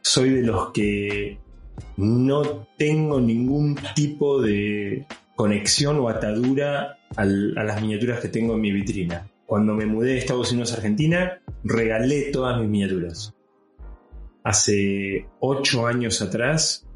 soy de los que no tengo ningún tipo de conexión o atadura a las miniaturas que tengo en mi vitrina. Cuando me mudé de Estados Unidos a Argentina, regalé todas mis miniaturas. Hace ocho años atrás,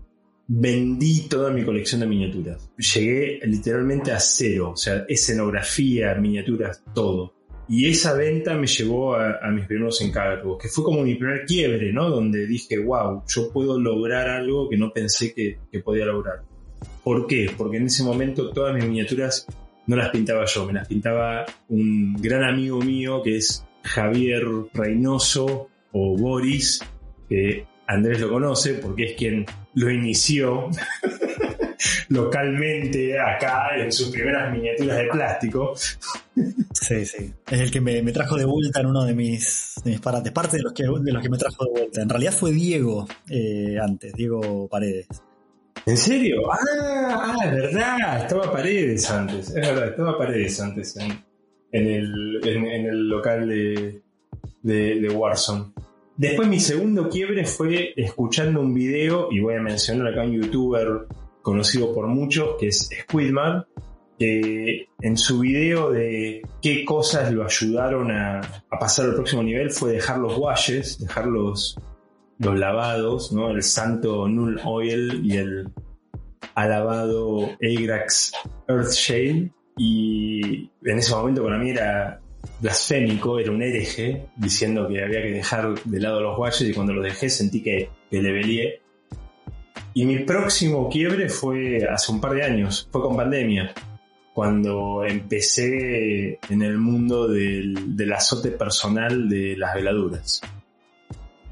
vendí toda mi colección de miniaturas. Llegué literalmente a cero, o sea, escenografía, miniaturas, todo. Y esa venta me llevó a, mis primeros encargos, que fue como mi primer quiebre, ¿no? Donde dije, wow, yo puedo lograr algo que no pensé que, que podía lograr. ¿Por qué? Porque en ese momento todas mis miniaturas no las pintaba yo, me las pintaba un gran amigo mío que es Javier Reynoso o Boris, que Andrés lo conoce porque es quien lo inició localmente acá en sus primeras miniaturas de plástico. Sí, sí. Es el que me, me trajo de vuelta en uno de mis, de mis parates. Parte de los, que, de los que me trajo de vuelta. En realidad fue Diego eh, antes, Diego Paredes. ¿En serio? Ah, ah, es verdad, estaba Paredes antes, es verdad, estaba Paredes antes en, en el, en, en el local de, de, de Warzone. Después mi segundo quiebre fue escuchando un video, y voy a mencionar acá un youtuber conocido por muchos, que es Squidman, que en su video de qué cosas lo ayudaron a, pasar al próximo nivel fue dejar los washes, dejar los, los lavados, ¿no? El santo Null Oil y el alabado Agrax Earthshade. Y en ese momento para mí era blasfémico, era un hereje, diciendo que había que dejar de lado los washes y cuando los dejé sentí que, que. Y mi próximo quiebre fue hace un par de años, fue con pandemia, cuando empecé en el mundo del, del azote personal de las veladuras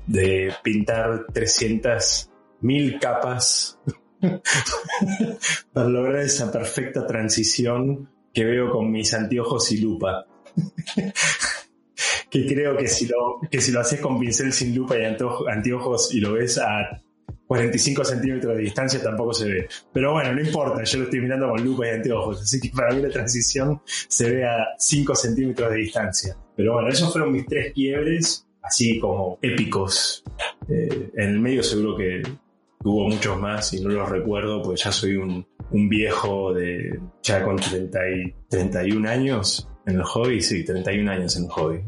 de pintar 300.000 capas para lograr esa perfecta transición que veo con mis anteojos y lupa. que creo que si lo, que si lo haces con pincel sin lupa y anteojo- anteojos y lo ves a 45 centímetros de distancia tampoco se ve. Pero bueno, no importa, yo lo estoy mirando con lupa y anteojos, así que para mí la transición se ve a 5 centímetros de distancia. Pero bueno, esos fueron mis tres quiebres, así como épicos. Eh, en el medio seguro que Hubo muchos más y no los recuerdo, porque ya soy un, un viejo de ya con 30 y, 31 años en el hobby, sí, 31 años en el hobby.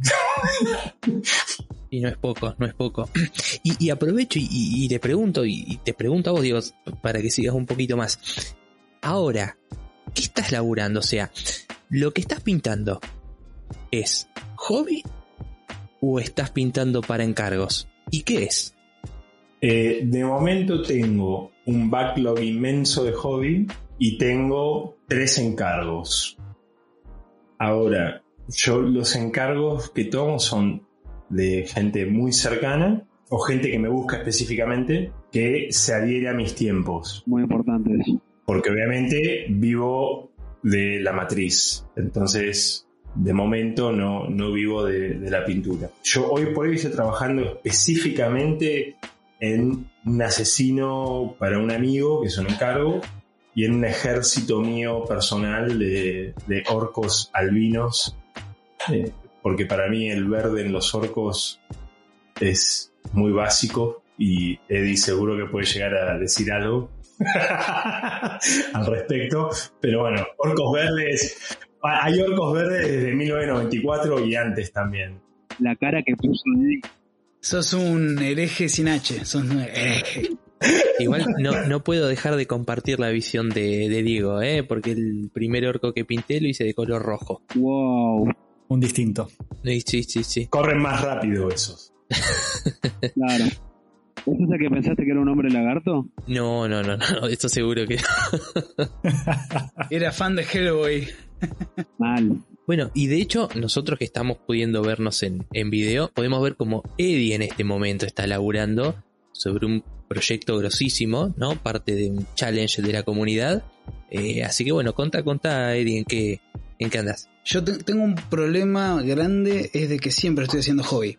Y no es poco, no es poco. Y, aprovecho y, te pregunto, y, y te pregunto a vos, Diego, para que sigas un poquito más. Ahora, ¿qué estás laburando? O sea, ¿lo que estás pintando es hobby o estás pintando para encargos? ¿Y qué es? Eh, de momento tengo un backlog inmenso de hobby y tengo tres encargos. Ahora, yo los encargos que tomo son de gente muy cercana o gente que me busca específicamente que se adhiere a mis tiempos. Muy importante eso. Porque obviamente vivo de la matriz. Entonces, de momento no, no vivo de, de la pintura. Yo hoy por hoy estoy trabajando específicamente en un asesino para un amigo, que es un encargo, y en un ejército mío personal de, de orcos albinos. eh, porque para mí el verde en los orcos es muy básico y Eddie seguro que puede llegar a decir algo al respecto. Pero bueno, orcos verdes. Hay orcos verdes desde 1994 y antes también. La cara que puso Eddie, Sos un hereje sin H. Sos un hereje. Igual no, no puedo dejar de compartir la visión de, de Diego, ¿eh? porque el primer orco que pinté lo hice de color rojo. wow, Un distinto. Sí, sí, sí, sí. Corren más rápido esos. claro. ¿Vos es el que pensaste que era un hombre lagarto? No, no, no, no, esto seguro que Era fan de Hellboy. Mal. Bueno, y de hecho, nosotros que estamos pudiendo vernos en, en video, podemos ver como Eddie en este momento está laburando sobre un proyecto grosísimo, ¿no? Parte de un challenge de la comunidad. Eh, así que bueno, contá, contá, Eddie, en qué, en qué andas. Yo te- tengo un problema grande, es de que siempre estoy haciendo hobby.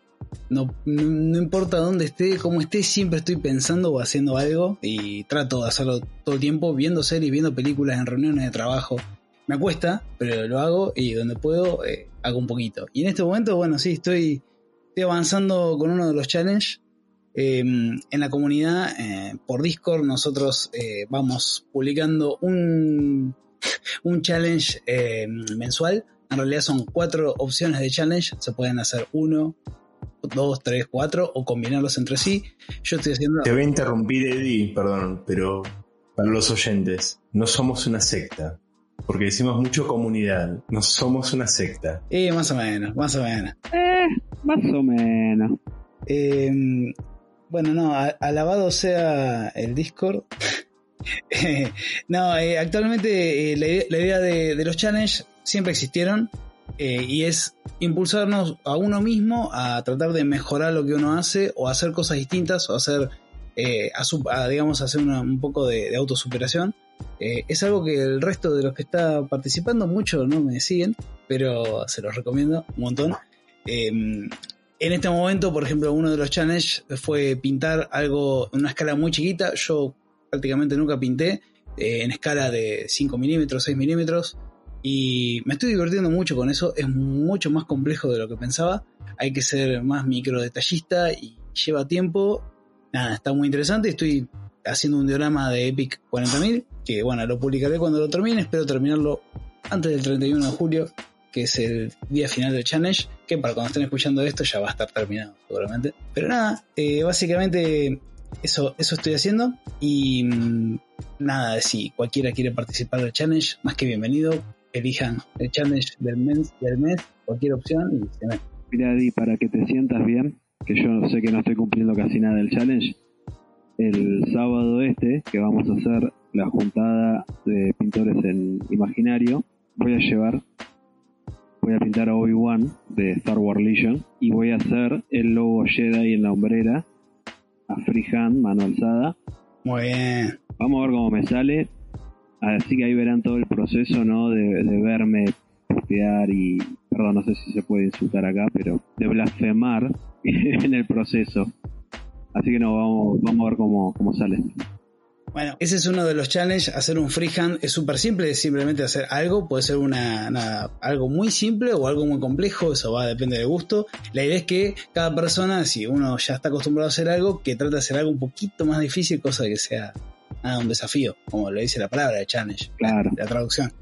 No, importa dónde esté, cómo esté, siempre estoy pensando o haciendo algo y trato de hacerlo todo el tiempo, viendo series, viendo películas en reuniones de trabajo. Me cuesta, pero lo hago y donde puedo eh, hago un poquito. Y en este momento, bueno, sí, estoy, estoy avanzando con uno de los challenges. Eh, en la comunidad, eh, por Discord, nosotros eh, vamos publicando un, un challenge eh, mensual. En realidad son cuatro opciones de challenge. Se pueden hacer uno, dos, tres, cuatro o combinarlos entre sí. Yo estoy haciendo... Te voy a interrumpir, Eddie, perdón, pero para los oyentes, no somos una secta. Porque decimos mucho comunidad, no somos una secta. Eh, más o menos, más o menos. Eh, más o menos. Eh, bueno, no, alabado sea el Discord. No, eh, actualmente eh, la, ide- la idea de, los challenges siempre existieron eh, y es impulsarnos a uno mismo a tratar de mejorar lo que uno hace o hacer cosas distintas o hacer, digamos, hacer un poco de, autosuperación. Es algo que el resto de los que está participando mucho no me siguen, pero se los recomiendo un montón. Eh, en este momento, por ejemplo, uno de los challenges fue pintar algo en una escala muy chiquita. Yo prácticamente nunca pinté eh, en escala de 5 milímetros, 6 milímetros. Y me estoy divirtiendo mucho con eso. Es mucho más complejo de lo que pensaba. Hay que ser más micro detallista y lleva tiempo. Nada, está muy interesante. Estoy haciendo un diorama de Epic 40.000. Que bueno, lo publicaré cuando lo termine. Espero terminarlo antes del 31 de julio que es el día final del challenge, que para cuando estén escuchando esto ya va a estar terminado seguramente. Pero nada, eh, básicamente eso, eso estoy haciendo y mm, nada, si cualquiera quiere participar del challenge, más que bienvenido, elijan el challenge del mes, del mes cualquier opción y se meten. Mira, Eddie, para que te sientas bien, que yo sé que no estoy cumpliendo casi nada del challenge, el sábado este, que vamos a hacer la juntada de pintores en imaginario, voy a llevar, voy a pintar a Obi-Wan de Star Wars Legion y voy a hacer el logo Jedi en la hombrera freehand, mano alzada. Muy bien. Vamos a ver cómo me sale. Así que ahí verán todo el proceso, ¿no? De, de verme putear y, perdón, no sé si se puede insultar acá, pero de blasfemar en el proceso. Así que no, vamos, vamos a ver cómo, cómo sale. Bueno, ese es uno de los challenges. Hacer un freehand es súper simple, es simplemente hacer algo. Puede ser una, una- algo muy simple o algo muy complejo, eso va, depende del gusto. La idea es que cada persona, si uno ya está acostumbrado a hacer algo, que trate de hacer algo un poquito más difícil, cosa que sea nada, un desafío, como lo dice la palabra de challenge, Claro. la traducción.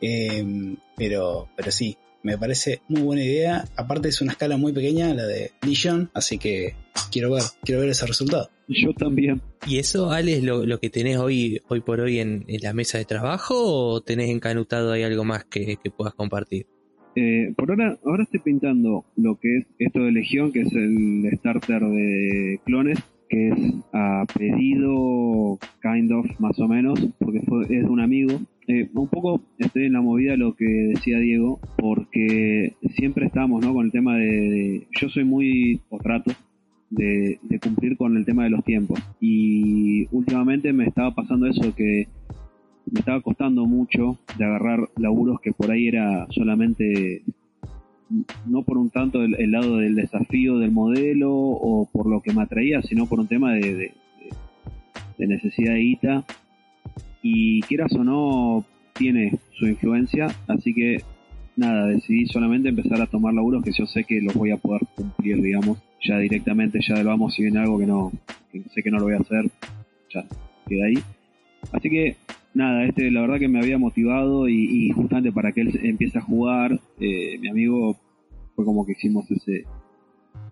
Eh, pero, pero sí, me parece muy buena idea. Aparte es una escala muy pequeña, la de Legion, así que quiero ver, quiero ver ese resultado. Yo también. ¿Y eso, Ale, es lo, lo que tenés hoy, hoy por hoy en, en la mesa de trabajo o tenés encanutado ahí algo más que, que puedas compartir? Eh, por ahora, ahora estoy pintando lo que es esto de Legión, que es el starter de clones, que es a pedido, kind of, más o menos, porque fue, es de un amigo. Eh, un poco estoy en la movida lo que decía Diego, porque siempre estamos ¿no? con el tema de, Yo soy muy, o trato, de, cumplir con el tema de los tiempos. Y últimamente me estaba pasando eso que me estaba costando mucho de agarrar laburos que por ahí era solamente no por un tanto el, lado del desafío del modelo o por lo que me atraía, sino por un tema de, de, necesidad de guita. Y quieras o no, tiene su influencia, así que nada, decidí solamente empezar a tomar laburos que yo sé que los voy a poder cumplir, digamos, ya directamente, ya del vamos, si viene algo que no, sé que no lo voy a hacer, ya queda ahí. Así que nada, este la verdad que me había motivado y, justamente para que él empiece a jugar, eh, mi amigo fue como que hicimos ese,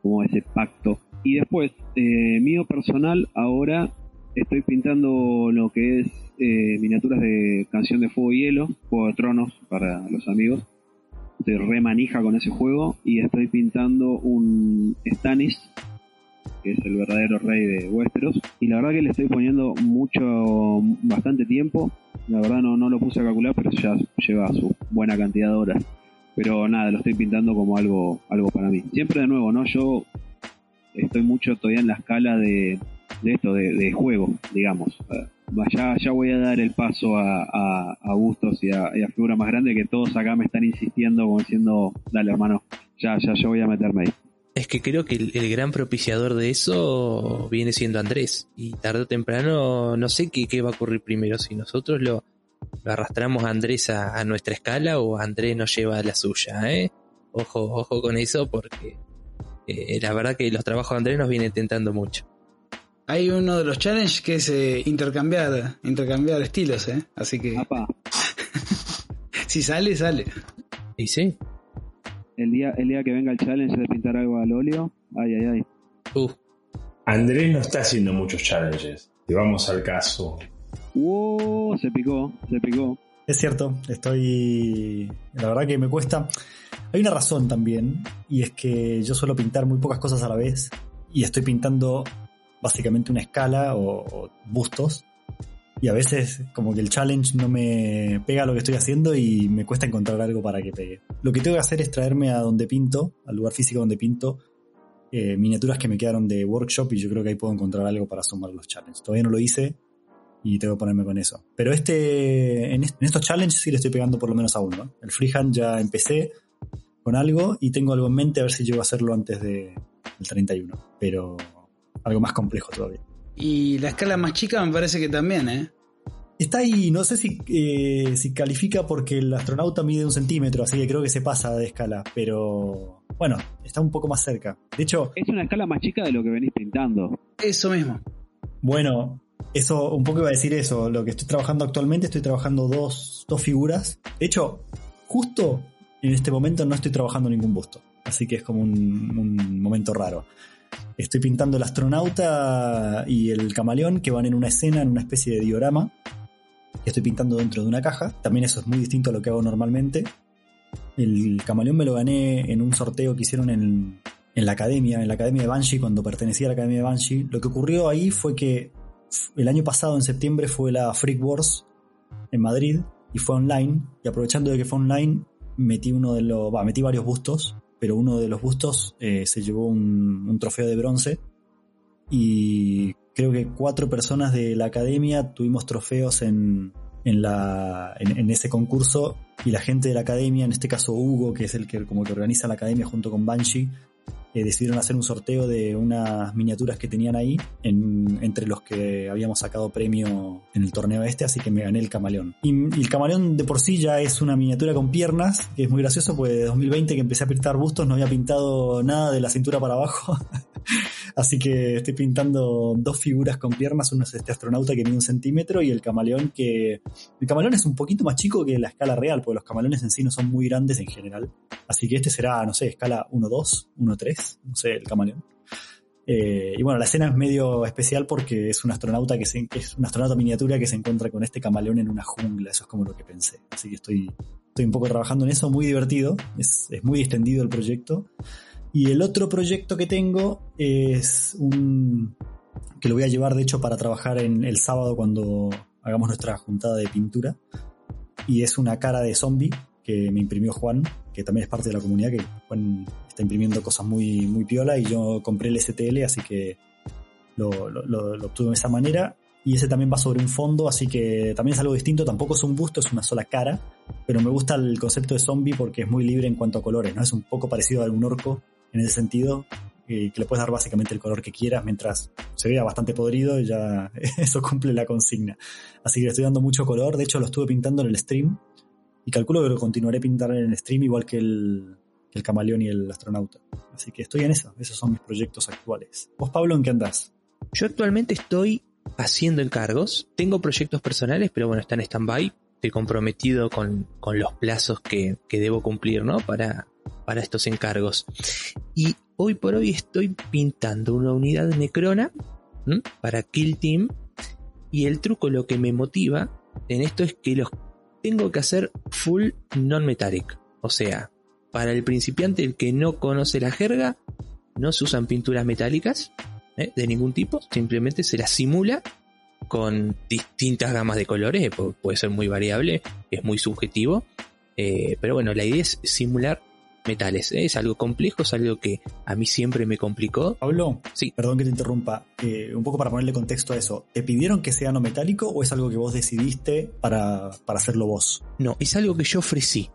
como ese pacto. Y después, eh, mío personal, ahora estoy pintando lo que es eh, miniaturas de Canción de Fuego y Hielo, Juego de Tronos para los amigos. Estoy re manija con ese juego y estoy pintando un Stannis, que es el verdadero rey de Westeros. Y la verdad que le estoy poniendo mucho, bastante tiempo. La verdad no, no lo puse a calcular, pero ya lleva su buena cantidad de horas. Pero nada, lo estoy pintando como algo, algo para mí. Siempre de nuevo, ¿no? Yo estoy mucho todavía en la escala de, de esto, de, de juego, digamos. Eh, Ya, ya voy a dar el paso a, a, gustos y a, figuras más grandes que todos acá me están insistiendo como diciendo, dale hermano, ya, ya, yo voy a meterme ahí. Es que creo que el, el gran propiciador de eso viene siendo Andrés. Y tarde o temprano, no sé qué, qué va a ocurrir primero, si nosotros lo, lo arrastramos a Andrés a, a nuestra escala o Andrés nos lleva a la suya, ¿eh? Ojo, ojo con eso porque eh, la verdad que los trabajos de Andrés nos vienen tentando mucho. Hay uno de los challenges que es eh, intercambiar, intercambiar estilos, ¿eh? Así que Apa, si sale, sale. Y sí, el día, el día que venga el challenge de pintar algo al óleo, ay, ay, ay. uh, Andrés no está haciendo muchos challenges. Te vamos al caso. ¡Wow! Se picó, se picó. Es cierto, estoy. La verdad que me cuesta. Hay una razón también, y es que yo suelo pintar muy pocas cosas a la vez, y estoy pintando básicamente una escala o, bustos, y a veces como que el challenge no me pega lo que estoy haciendo y me cuesta encontrar algo para que pegue. Lo que tengo que hacer es traerme a donde pinto, al lugar físico donde pinto, eh, miniaturas que me quedaron de workshop y yo creo que ahí puedo encontrar algo para sumar los challenges. Todavía no lo hice, y tengo que ponerme con eso. Pero este, en, est- en estos challenges sí le estoy pegando por lo menos a uno. El freehand ya empecé con algo y tengo algo en mente a ver si llego a hacerlo antes de, del 31. Pero algo más complejo todavía. Y la escala más chica me parece que también, ¿eh? Está ahí, no sé si, eh, si califica porque el astronauta mide un centímetro, así que creo que se pasa de escala, pero bueno, está un poco más cerca. De hecho, Es una escala más chica de lo que venís pintando. Eso mismo. Bueno, eso, un poco iba a decir eso. Lo que estoy trabajando actualmente, estoy trabajando dos, dos figuras. De hecho, justo en este momento no estoy trabajando ningún busto. Así que es como un, un momento raro. Estoy pintando el astronauta y el camaleón que van en una escena, en una especie de diorama. Estoy pintando dentro de una caja. También eso es muy distinto a lo que hago normalmente. El camaleón me lo gané en un sorteo que hicieron en, en la academia, en la academia de Banshee, cuando pertenecía a la academia de Banshee. Lo que ocurrió ahí fue que el año pasado, en septiembre, fue la Freak Wars en Madrid y fue online. Y aprovechando de que fue online, metí uno de los. Metí varios bustos, pero uno de los bustos eh, se llevó un, trofeo de bronce. Y creo que cuatro personas de la academia tuvimos trofeos en, en, la, en ese concurso. Y la gente de la academia, en este caso Hugo, que es el que como que organiza la academia junto con Banshee, eh, decidieron hacer un sorteo de unas miniaturas que tenían ahí en- entre los que habíamos sacado premio en el torneo este, así que me gané el camaleón. Y, y el camaleón de por sí ya es una miniatura con piernas, que es muy gracioso, pues de 2020 que empecé a pintar bustos no había pintado nada de la cintura para abajo. Así que estoy pintando dos figuras con piernas, uno es este astronauta que mide un centímetro y el camaleón que... El camaleón es un poquito más chico que la escala real, porque los camaleones en sí no son muy grandes en general. Así que este será, no sé, escala 1-2, 1-3, no sé, el camaleón. Eh, y bueno, la escena es medio especial porque es un astronauta que, es un astronauta miniatura que se encuentra con este camaleón en una jungla, eso es como lo que pensé. Así que estoy, estoy un poco trabajando en eso, muy divertido, es, es muy extendido el proyecto. Y el otro proyecto que tengo es un que lo voy a llevar de hecho para trabajar en el sábado cuando hagamos nuestra juntada de pintura. Y es una cara de zombie que me imprimió Juan, que también es parte de la comunidad, que Juan está imprimiendo cosas muy, muy piola y yo compré el STL, así que lo, lo, lo- obtuve de esa manera. Y ese también va sobre un fondo, así que también es algo distinto, tampoco es un busto, es una sola cara, pero me gusta el concepto de zombie porque es muy libre en cuanto a colores, ¿no? Es un poco parecido a un orco en ese sentido, eh, que le puedes dar básicamente el color que quieras mientras se vea bastante podrido y ya eso cumple la consigna. Así que le estoy dando mucho color, de hecho lo estuve pintando en el stream y calculo que lo continuaré pintando en el stream igual que el, el camaleón y el astronauta. Así que estoy en eso, esos son mis proyectos actuales. ¿Vos Pablo en qué andás? Yo actualmente estoy haciendo encargos. Tengo proyectos personales, pero bueno, están en stand-by. Estoy comprometido con, con los plazos que, que debo cumplir, ¿no? Para, para estos encargos. Y hoy por hoy estoy pintando una unidad necrona para Kill Team. Y el truco, lo que me motiva en esto es que los tengo que hacer full non-metallic. O sea, para el principiante, el que no conoce la jerga, no se usan pinturas metálicas ¿eh? de ningún tipo, simplemente se las simula con distintas gamas de colores, pu- puede ser muy variable, es muy subjetivo, eh, pero bueno, la idea es simular metales, es algo complejo, es algo que a mí siempre me complicó. Pablo, Sí. perdón que te interrumpa, eh, un poco para ponerle contexto a eso, ¿te pidieron que sea no metálico o es algo que vos decidiste para, para hacerlo vos? No, es algo que yo ofrecí.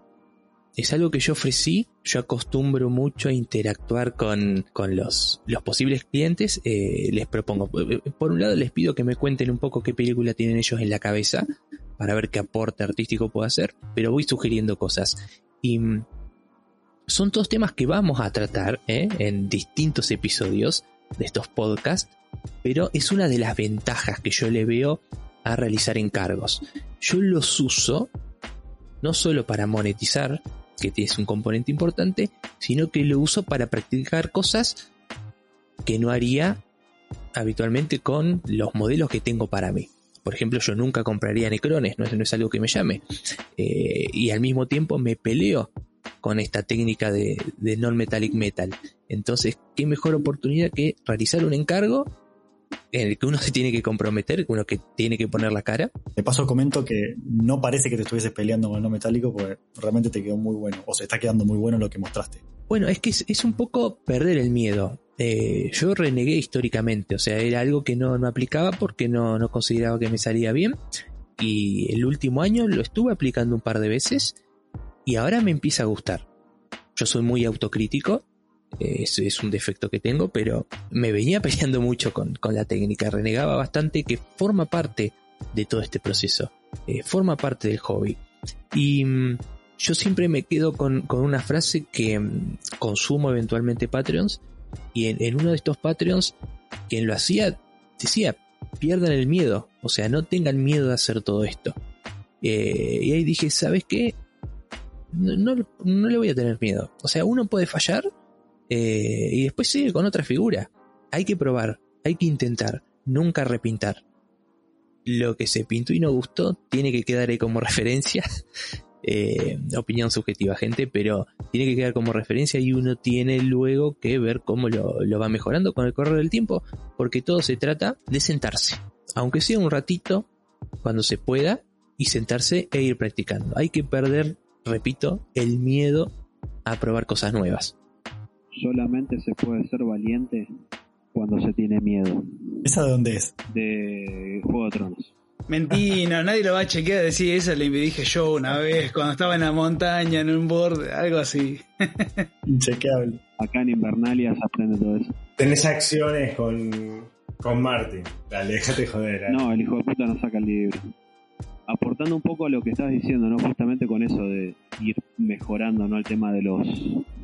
Es algo que yo ofrecí. Yo acostumbro mucho a interactuar con, con los, los posibles clientes. Eh, les propongo, eh, por un lado les pido que me cuenten un poco qué película tienen ellos en la cabeza para ver qué aporte artístico puedo hacer, pero voy sugiriendo cosas. Y mm, son todos temas que vamos a tratar ¿eh? en distintos episodios de estos podcasts, pero es una de las ventajas que yo le veo a realizar encargos. Yo los uso no solo para monetizar, que es un componente importante, sino que lo uso para practicar cosas que no haría habitualmente con los modelos que tengo para mí. Por ejemplo, yo nunca compraría necrones, no es, algo que me llame. Eh, y al mismo tiempo me peleo con esta técnica de, de non-metallic metal. Entonces, ¿qué mejor oportunidad que realizar un encargo en el que uno se tiene que comprometer, uno que tiene que poner la cara? De paso comento que no parece que te estuvieses peleando con el no metálico porque realmente te quedó muy bueno, o se está quedando muy bueno lo que mostraste. Bueno, es que es, es un poco perder el miedo. Eh, yo renegué históricamente, o sea, era algo que no, no aplicaba porque no, no consideraba que me salía bien. Y el último año lo estuve aplicando un par de veces y ahora me empieza a gustar. Yo soy muy autocrítico, eh, es, es un defecto que tengo, pero me venía peleando mucho con, con la técnica, renegaba bastante que forma parte de todo este proceso, eh, forma parte del hobby. Y mm, yo siempre me quedo con, con una frase que mm, consumo eventualmente Patreons y en, uno de estos Patreons quien lo hacía decía pierdan el miedo, o sea, no tengan miedo de hacer todo esto. Eh, y ahí dije, ¿sabes qué? No, no, le voy a tener miedo. O sea, uno puede fallar eh, y después sigue con otra figura. Hay que probar, hay que intentar, nunca repintar. Lo que se pintó y no gustó tiene que quedar ahí como referencia. Eh, opinión subjetiva, gente, pero tiene que quedar como referencia y uno tiene luego que ver cómo lo, lo va mejorando con el correr del tiempo, porque todo se trata de sentarse, aunque sea un ratito, cuando se pueda, y sentarse e ir practicando. Hay que perder, repito, el miedo a probar cosas nuevas. Solamente se puede ser valiente cuando se tiene miedo. ¿Esa de dónde es? De Juego de Tronos. Mentí, no, nadie lo va a chequear. Decir, eso le dije yo una vez, cuando estaba en la montaña, en un borde, algo así. Inchequeable. Acá en Invernalia se aprende todo eso. Tenés acciones con, con Martin. Dale, déjate joder. dale. No, el hijo de puta no saca el libro. Aportando un poco a lo que estás diciendo, ¿no? Justamente con eso de ir mejorando, ¿no? El tema de los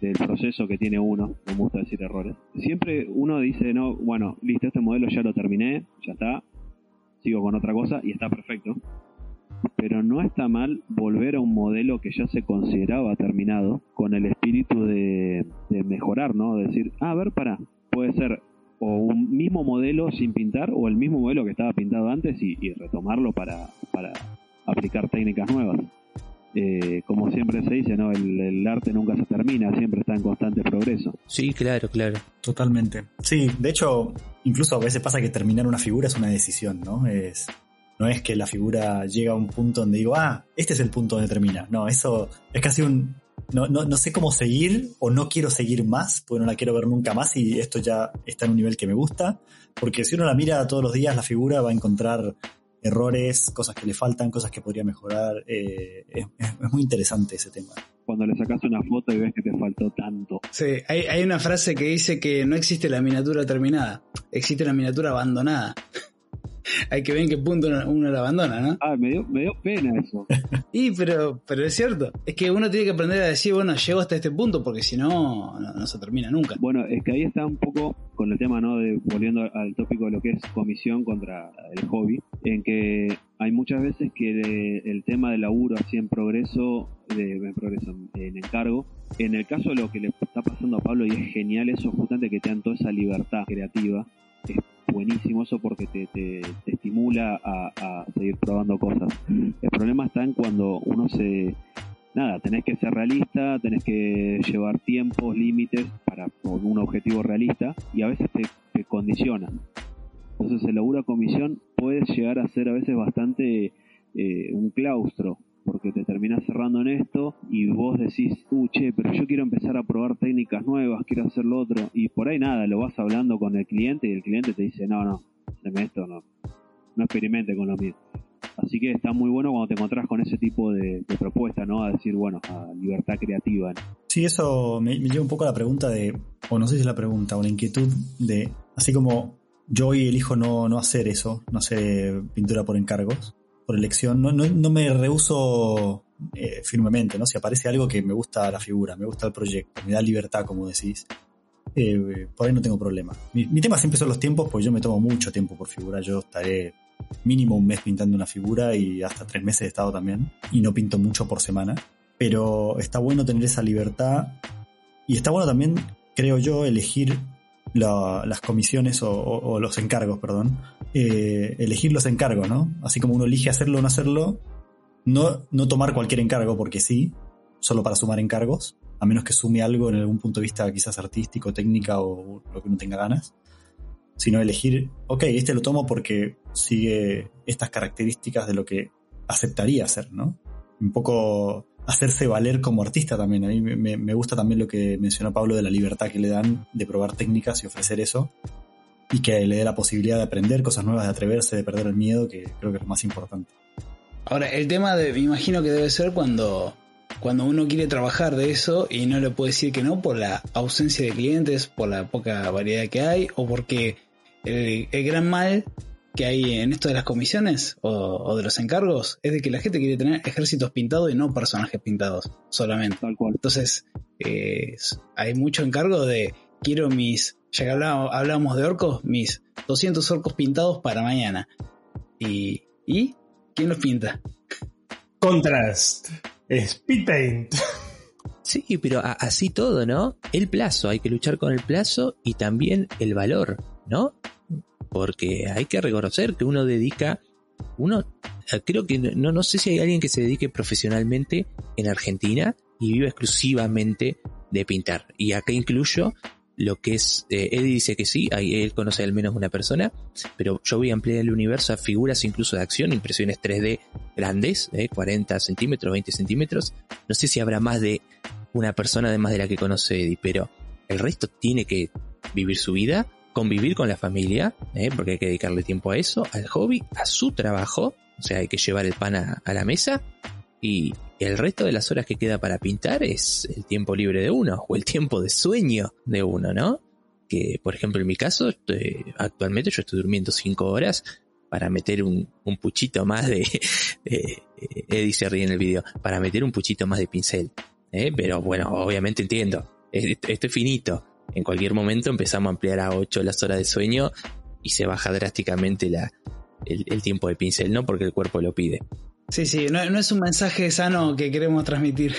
del proceso que tiene uno, no me gusta decir errores. Siempre uno dice, no, bueno, listo, este modelo ya lo terminé, ya está, sigo con otra cosa y está perfecto. Pero no está mal volver a un modelo que ya se consideraba terminado con el espíritu de, de mejorar, ¿no? De decir, ah, a ver, para, puede ser o un mismo modelo sin pintar o el mismo modelo que estaba pintado antes y, y retomarlo para, para aplicar técnicas nuevas. Eh, como siempre se dice, ¿no? El, el arte nunca se termina, siempre está en constante progreso. Sí, claro, claro. Totalmente. Sí, de hecho, incluso a veces pasa que terminar una figura es una decisión, ¿no? Es, no es que la figura llega a un punto donde digo, ah, este es el punto donde termina. No, eso es casi un... No, no, no sé cómo seguir o no quiero seguir más, porque no la quiero ver nunca más y esto ya está en un nivel que me gusta. Porque si uno la mira todos los días, la figura va a encontrar errores, cosas que le faltan, cosas que podría mejorar. eh, es, es- es muy interesante ese tema. Cuando le sacas una foto y ves que te faltó tanto. Sí, hay, hay una frase que dice que no existe la miniatura terminada, existe la miniatura abandonada. hay que ver en qué punto uno, uno la abandona, ¿no? Ah, me dio, me dio pena eso. Y, pero, pero es cierto, es que uno tiene que aprender a decir, bueno, llego hasta este punto, porque si no, no, no se termina nunca. Bueno, es que ahí está un poco con el tema, ¿no? De, volviendo al tópico de lo que es comisión contra el hobby, en que hay muchas veces que de- el tema del laburo así en progreso, de, en progreso, en encargo, en el caso de lo que le está pasando a Pablo, y es genial eso, justamente que te dan toda esa libertad creativa, es buenísimo eso porque te, te- te estimula a, a seguir probando cosas. El problema está en cuando uno se, nada, tenés que ser realista, tenés que llevar tiempos, límites para con un objetivo realista y a veces te, te condicionan. Entonces el laburo a comisión puede llegar a ser a veces bastante eh, un claustro, porque te terminas cerrando en esto y vos decís, uh, che, pero yo quiero empezar a probar técnicas nuevas, quiero hacer lo otro, y por ahí nada, lo vas hablando con el cliente y el cliente te dice, no, no, haceme esto, no, no experimente con lo mío. Así que está muy bueno cuando te encontrás con ese tipo de, de propuesta, ¿no? A decir, bueno, a libertad creativa. ¿no? Sí, eso me, me lleva un poco a la pregunta de, o no sé si es la pregunta, o la inquietud de, así como yo hoy elijo no, no hacer eso, no hacer pintura por encargos, por elección, no, no, no me rehuso eh, firmemente, ¿no? Si aparece algo que me gusta la figura, me gusta el proyecto, me da libertad, como decís, eh, por ahí no tengo problema. Mi, tema siempre son los tiempos, porque yo me tomo mucho tiempo por figura, yo estaré mínimo un mes pintando una figura y hasta tres meses he estado también, y no pinto mucho por semana. Pero está bueno tener esa libertad. Y está bueno también, creo yo, elegir la- las comisiones o los encargos, perdón, eh, elegir los encargos, ¿no? Así como uno elige hacerlo o no hacerlo, no, no tomar cualquier encargo porque sí, solo para sumar encargos, a menos que sume algo en algún punto de vista quizás artístico, técnica o lo que uno tenga ganas, sino elegir, ok, este lo tomo porque sigue estas características de lo que aceptaría hacer, ¿no? Un poco hacerse valer como artista también. A mí me- gusta también lo que mencionó Pablo de la libertad que le dan de probar técnicas y ofrecer eso. Y que le dé la posibilidad de aprender cosas nuevas, de atreverse, de perder el miedo, que creo que es lo más importante. Ahora, el tema de, me imagino que debe ser cuando, cuando uno quiere trabajar de eso y no le puede decir que no por la ausencia de clientes, por la poca variedad que hay, o porque el gran mal que hay en esto de las comisiones o, o de los encargos es de que la gente quiere tener ejércitos pintados y no personajes pintados solamente. Tal cual. Entonces, eh, hay mucho encargo de quiero mis, ya que hablábamos, hablábamos de orcos, mis 200 orcos pintados para mañana. Y, ¿y? ¿Quién los pinta? Contrast. Speed Paint. Sí, pero a- así todo, ¿no? El plazo, hay que luchar con el plazo y también el valor, ¿no? Porque hay que reconocer que uno dedica, uno, eh, creo que no, no sé si hay alguien que se dedique profesionalmente en Argentina y viva exclusivamente de pintar. Y acá incluyo lo que es, eh, Eddie dice que sí, él conoce al menos una persona, pero yo voy a ampliar el universo a figuras incluso de acción, impresiones 3D grandes, eh, 40 centímetros, 20 centímetros. No sé si habrá más de una persona además de la que conoce Eddie, pero el resto tiene que vivir su vida, convivir con la familia, ¿eh? porque hay que dedicarle tiempo a eso, al hobby, a su trabajo, O sea, hay que llevar el pan a, la mesa y el resto de las horas que queda para pintar es el tiempo libre de uno o el tiempo de sueño de uno, ¿no? Que, por ejemplo, en mi caso, actualmente yo estoy durmiendo cinco horas para meter un, un puchito más de... de- Eddie se ríe en el video, para meter un puchito más de pincel. ¿eh? Pero bueno, obviamente entiendo, es- esto es finito. En cualquier momento empezamos a ampliar a 8 las horas de sueño y se baja drásticamente la, el, el tiempo de pincel, ¿no? Porque el cuerpo lo pide. Sí, sí, no, no es un mensaje sano que queremos transmitir.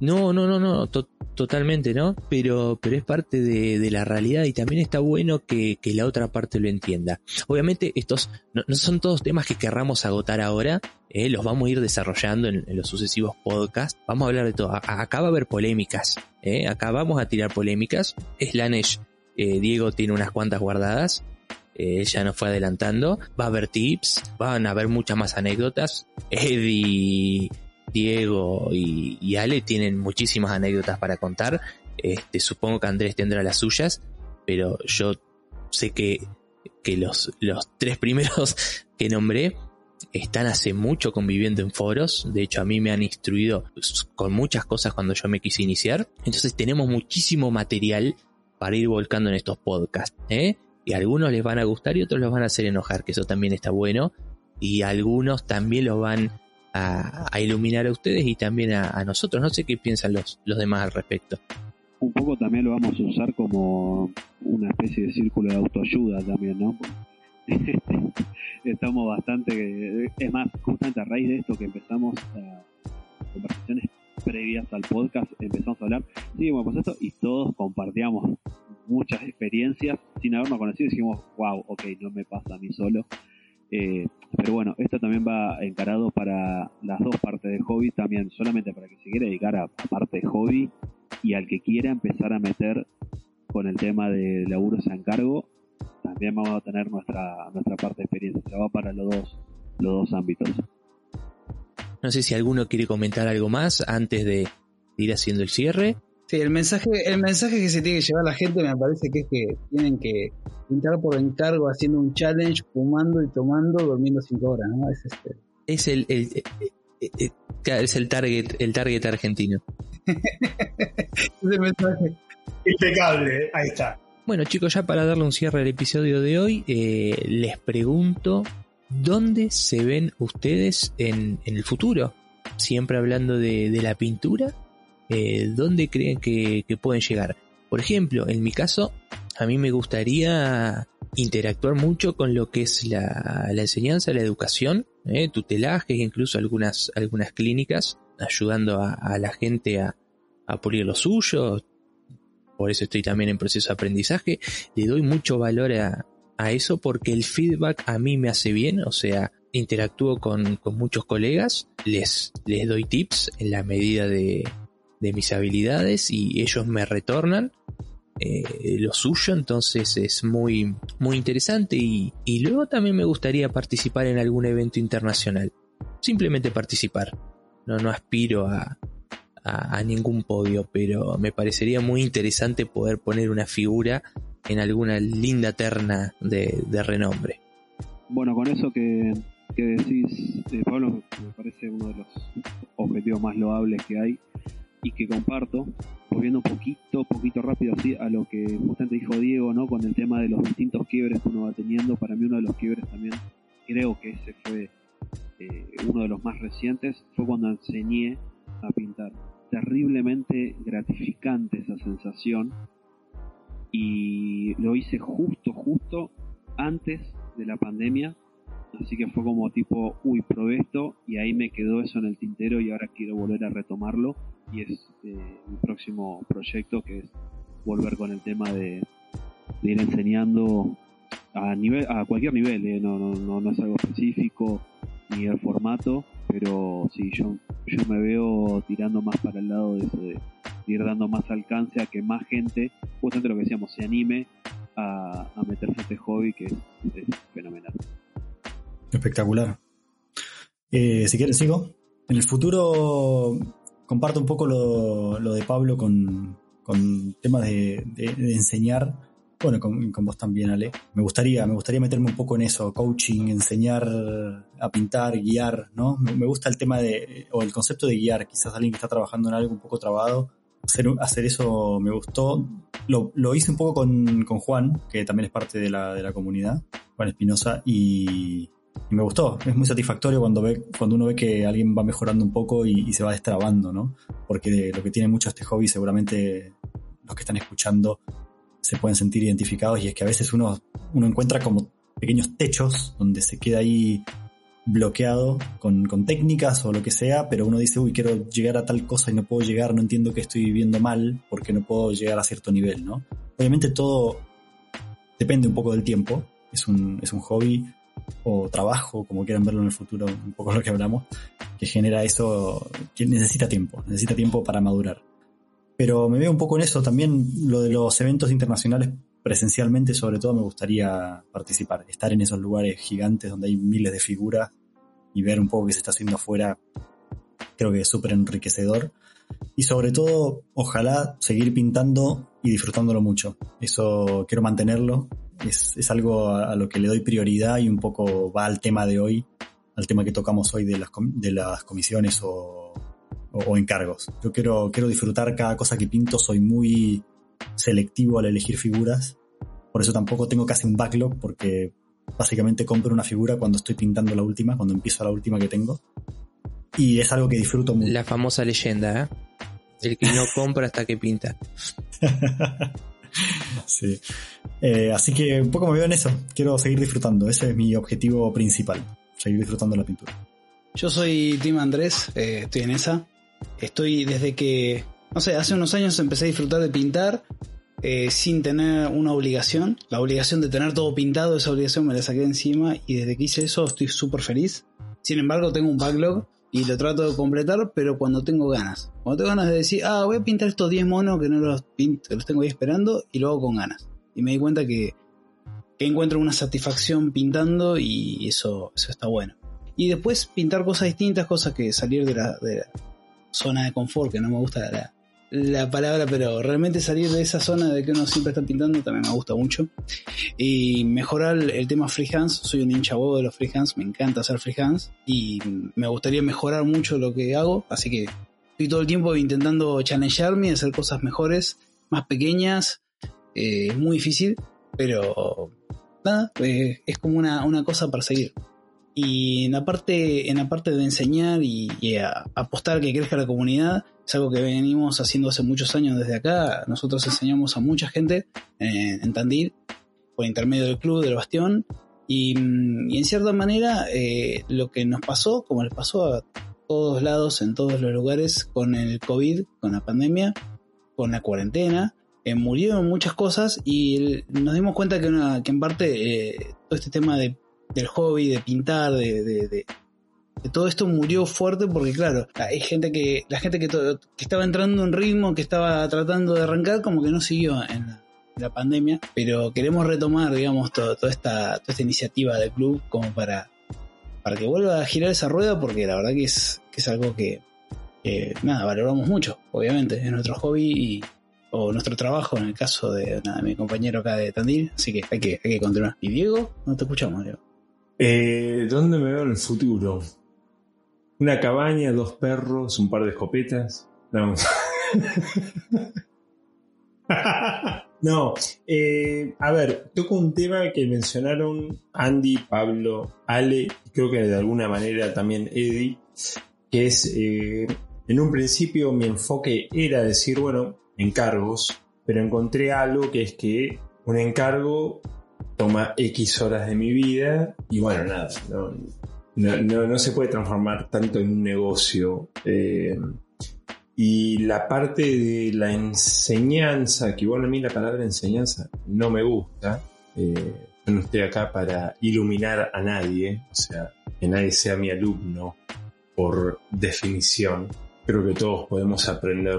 No, no, no, no, to- totalmente, ¿no? Pero, pero es parte de, de la realidad y también está bueno que, que la otra parte lo entienda. Obviamente estos no, son todos temas que querramos agotar ahora, eh, los vamos a ir desarrollando en, los sucesivos podcasts. Vamos a hablar de todo. Acá va a haber polémicas, eh, acá vamos a tirar polémicas. Slanesh, eh, Diego tiene unas cuantas guardadas. Ya nos fue adelantando. Va a haber tips, van a haber muchas más anécdotas. Eddie, Diego y, Ale tienen muchísimas anécdotas para contar. Este, supongo que Andrés tendrá las suyas, pero yo sé que, que los, los tres primeros que nombré están hace mucho conviviendo en foros. De hecho, a mí me han instruido con muchas cosas cuando yo me quise iniciar. Entonces tenemos muchísimo material para ir volcando en estos podcasts. ¿eh? Y algunos les van a gustar y otros los van a hacer enojar, que eso también está bueno. Y algunos también los van a, iluminar a ustedes y también a, nosotros. No sé qué piensan los, los demás al respecto. Un poco también lo vamos a usar como una especie de círculo de autoayuda también, ¿no? Estamos bastante... Es más, justamente a raíz de esto que empezamos a conversaciones previas al podcast, empezamos a hablar, sí, pues esto, y todos compartíamos muchas experiencias sin habernos conocido y dijimos, wow, ok, no me pasa a mí solo. Eh, pero bueno, esto también va encarado para las dos partes del hobby, también solamente para que se quiera dedicar a, a parte de hobby y al que quiera empezar a meter con el tema de laburos a encargo, también vamos a tener nuestra, nuestra parte de experiencia, se va para los dos, los dos ámbitos. No sé si alguno quiere comentar algo más antes de ir haciendo el cierre. Sí, el mensaje, el mensaje que se tiene que llevar la gente me parece que es que tienen que pintar por encargo haciendo un challenge, fumando y tomando, durmiendo cinco horas, ¿no? Es este. Es el, el, el- el- claro, es el target, el target argentino. Es el mensaje. Impecable, ahí está. Bueno chicos, ya para darle un cierre al episodio de hoy, eh, les pregunto, ¿dónde se ven ustedes en, en el futuro? Siempre hablando de, de la pintura, eh, ¿dónde creen que, pueden llegar? Por ejemplo, en mi caso, a mí me gustaría interactuar mucho con lo que es la, enseñanza, la educación, eh, tutelajes, incluso algunas, algunas clínicas, ayudando a, la gente a, a pulir lo suyo, por eso estoy también en proceso de aprendizaje, le doy mucho valor a, a eso porque el feedback a mí me hace bien, o sea, interactúo con, con muchos colegas, les, les doy tips en la medida de, de mis habilidades y ellos me retornan eh, lo suyo, entonces es muy, muy interesante y, luego también me gustaría participar en algún evento internacional, simplemente participar, no, no aspiro a, a, a ningún podio, pero me parecería muy interesante poder poner una figura en alguna linda terna de, de renombre. Bueno, con eso que, que decís, eh, Pablo, me parece uno de los objetivos más loables que hay y que comparto, volviendo un poquito, poquito rápido así a lo que justamente dijo Diego, ¿no? Con el tema de los distintos quiebres que uno va teniendo, para mí uno de los quiebres también, creo que ese fue eh, uno de los más recientes, fue cuando enseñé a pintar. Terriblemente gratificante esa sensación y lo hice justo, justo antes de la pandemia. Así que fue como tipo, uy, probé esto y ahí me quedó eso en el tintero y ahora quiero volver a retomarlo. Y es eh, mi próximo proyecto que es volver con el tema de, ir enseñando a nivel a cualquier nivel, eh, no, no, no, no es algo específico ni el formato, pero sí, yo, yo me veo tirando más para el lado de eso, de, ir dando más alcance a que más gente, justamente lo que decíamos, se anime a, meterse a este hobby que es, fenomenal. Espectacular. Eh, si quieren, sigo. En el futuro comparto un poco lo, lo de Pablo con, con temas de, enseñar Bueno, con, vos también, Ale. Me gustaría, me gustaría meterme un poco en eso, coaching, enseñar a pintar, guiar, ¿no? Me, gusta el tema de, o el concepto de guiar, quizás alguien que está trabajando en algo un poco trabado, hacer, hacer eso me gustó. Lo, lo hice un poco con, con Juan, que también es parte de la, de la comunidad, Juan Espinosa, y me gustó. Es muy satisfactorio cuando, ve, cuando uno ve que alguien va mejorando un poco y, se va destrabando, ¿no? Porque lo que tiene mucho este hobby, seguramente los que están escuchando se pueden sentir identificados, y es que a veces uno, uno encuentra como pequeños techos donde se queda ahí bloqueado con, con, técnicas o lo que sea, pero uno dice, uy, quiero llegar a tal cosa y no puedo llegar, no entiendo que estoy viviendo mal porque no puedo llegar a cierto nivel, ¿no? Obviamente todo depende un poco del tiempo, es un, es un hobby o trabajo, como quieran verlo en el futuro, un poco lo que hablamos, que genera eso, que necesita tiempo, necesita tiempo para madurar. Pero me veo un poco en eso también, lo de los eventos internacionales presencialmente sobre todo me gustaría participar, estar en esos lugares gigantes donde hay miles de figuras y ver un poco qué se está haciendo afuera, creo que es súper enriquecedor. Y sobre todo, ojalá seguir pintando y disfrutándolo mucho. Eso quiero mantenerlo. Es, es algo a, a, lo que le doy prioridad y un poco va al tema de hoy, al tema que tocamos hoy de las, de las comisiones o, o, o encargos. Yo quiero, quiero disfrutar cada cosa que pinto, soy muy selectivo al elegir figuras. Por eso tampoco tengo casi un backlog, porque básicamente compro una figura cuando estoy pintando la última, cuando empiezo la última que tengo. Y es algo que disfruto mucho. La famosa leyenda, ¿eh? El que no compra hasta que pinta. sí. Eh, así que un poco me veo en eso. Quiero seguir disfrutando. Ese es mi objetivo principal. Seguir disfrutando la pintura. Yo soy Tim Andrés, eh, estoy en esa. Estoy desde que no sé, hace unos años empecé a disfrutar de pintar eh, sin tener una obligación. La obligación de tener todo pintado, esa obligación me la saqué encima y desde que hice eso estoy súper feliz. Sin embargo, tengo un backlog y lo trato de completar, pero cuando tengo ganas. Cuando tengo ganas de decir, ah, voy a pintar estos 10 monos que no los pinto, los tengo ahí esperando y lo hago con ganas. Y me di cuenta que, que encuentro una satisfacción pintando y eso, eso está bueno. Y después pintar cosas distintas, cosas que salir de la, de la zona de confort, que no me gusta la, la palabra, pero realmente salir de esa zona de que uno siempre está pintando también me gusta mucho. Y mejorar el tema freehands, soy un hincha bobo de los freehands, me encanta hacer freehands y me gustaría mejorar mucho lo que hago, así que estoy todo el tiempo intentando challengearme, hacer cosas mejores, más pequeñas, eh, muy difícil, pero nada, eh, es como una, una cosa para seguir. Y en la parte, en la parte de enseñar y, y a apostar que crezca la comunidad, es algo que venimos haciendo hace muchos años desde acá. Nosotros enseñamos a mucha gente en, en Tandil por intermedio del club, del Bastión. Y, y en cierta manera, eh, lo que nos pasó, como les pasó a todos lados, en todos los lugares, con el COVID, con la pandemia, con la cuarentena, eh, murieron muchas cosas y el, nos dimos cuenta que, una, que en parte eh, todo este tema de, del hobby, de pintar, de, de, de todo esto murió fuerte porque claro, hay gente que, la gente que, que estaba entrando en ritmo, que estaba tratando de arrancar, como que no siguió en la, en la pandemia, pero queremos retomar, digamos, todo, toda, esta, toda esta iniciativa del club como para, para que vuelva a girar esa rueda, porque la verdad que es, que es algo que, nada, valoramos mucho, obviamente, es nuestro hobby y, o nuestro trabajo en el caso de, nada, mi compañero acá de Tandil, así que hay que, hay que continuar. ¿Y Diego? No te escuchamos, Diego. Eh, ¿Dónde me veo en el futuro? Una cabaña, dos perros, un par de escopetas. No, eh, a ver, toco un tema que mencionaron Andy, Pablo, Ale, creo que de alguna manera también Eddie, que es, eh, en un principio mi enfoque era decir, bueno, encargos, pero encontré algo que es que un encargo toma X horas de mi vida y bueno, nada, no, no, no, se puede transformar tanto en un negocio. Eh, y la parte de la enseñanza, que igual a mí la palabra enseñanza no me gusta. Eh, yo no estoy acá para iluminar a nadie, o sea, que nadie sea mi alumno por definición. Creo que todos podemos aprender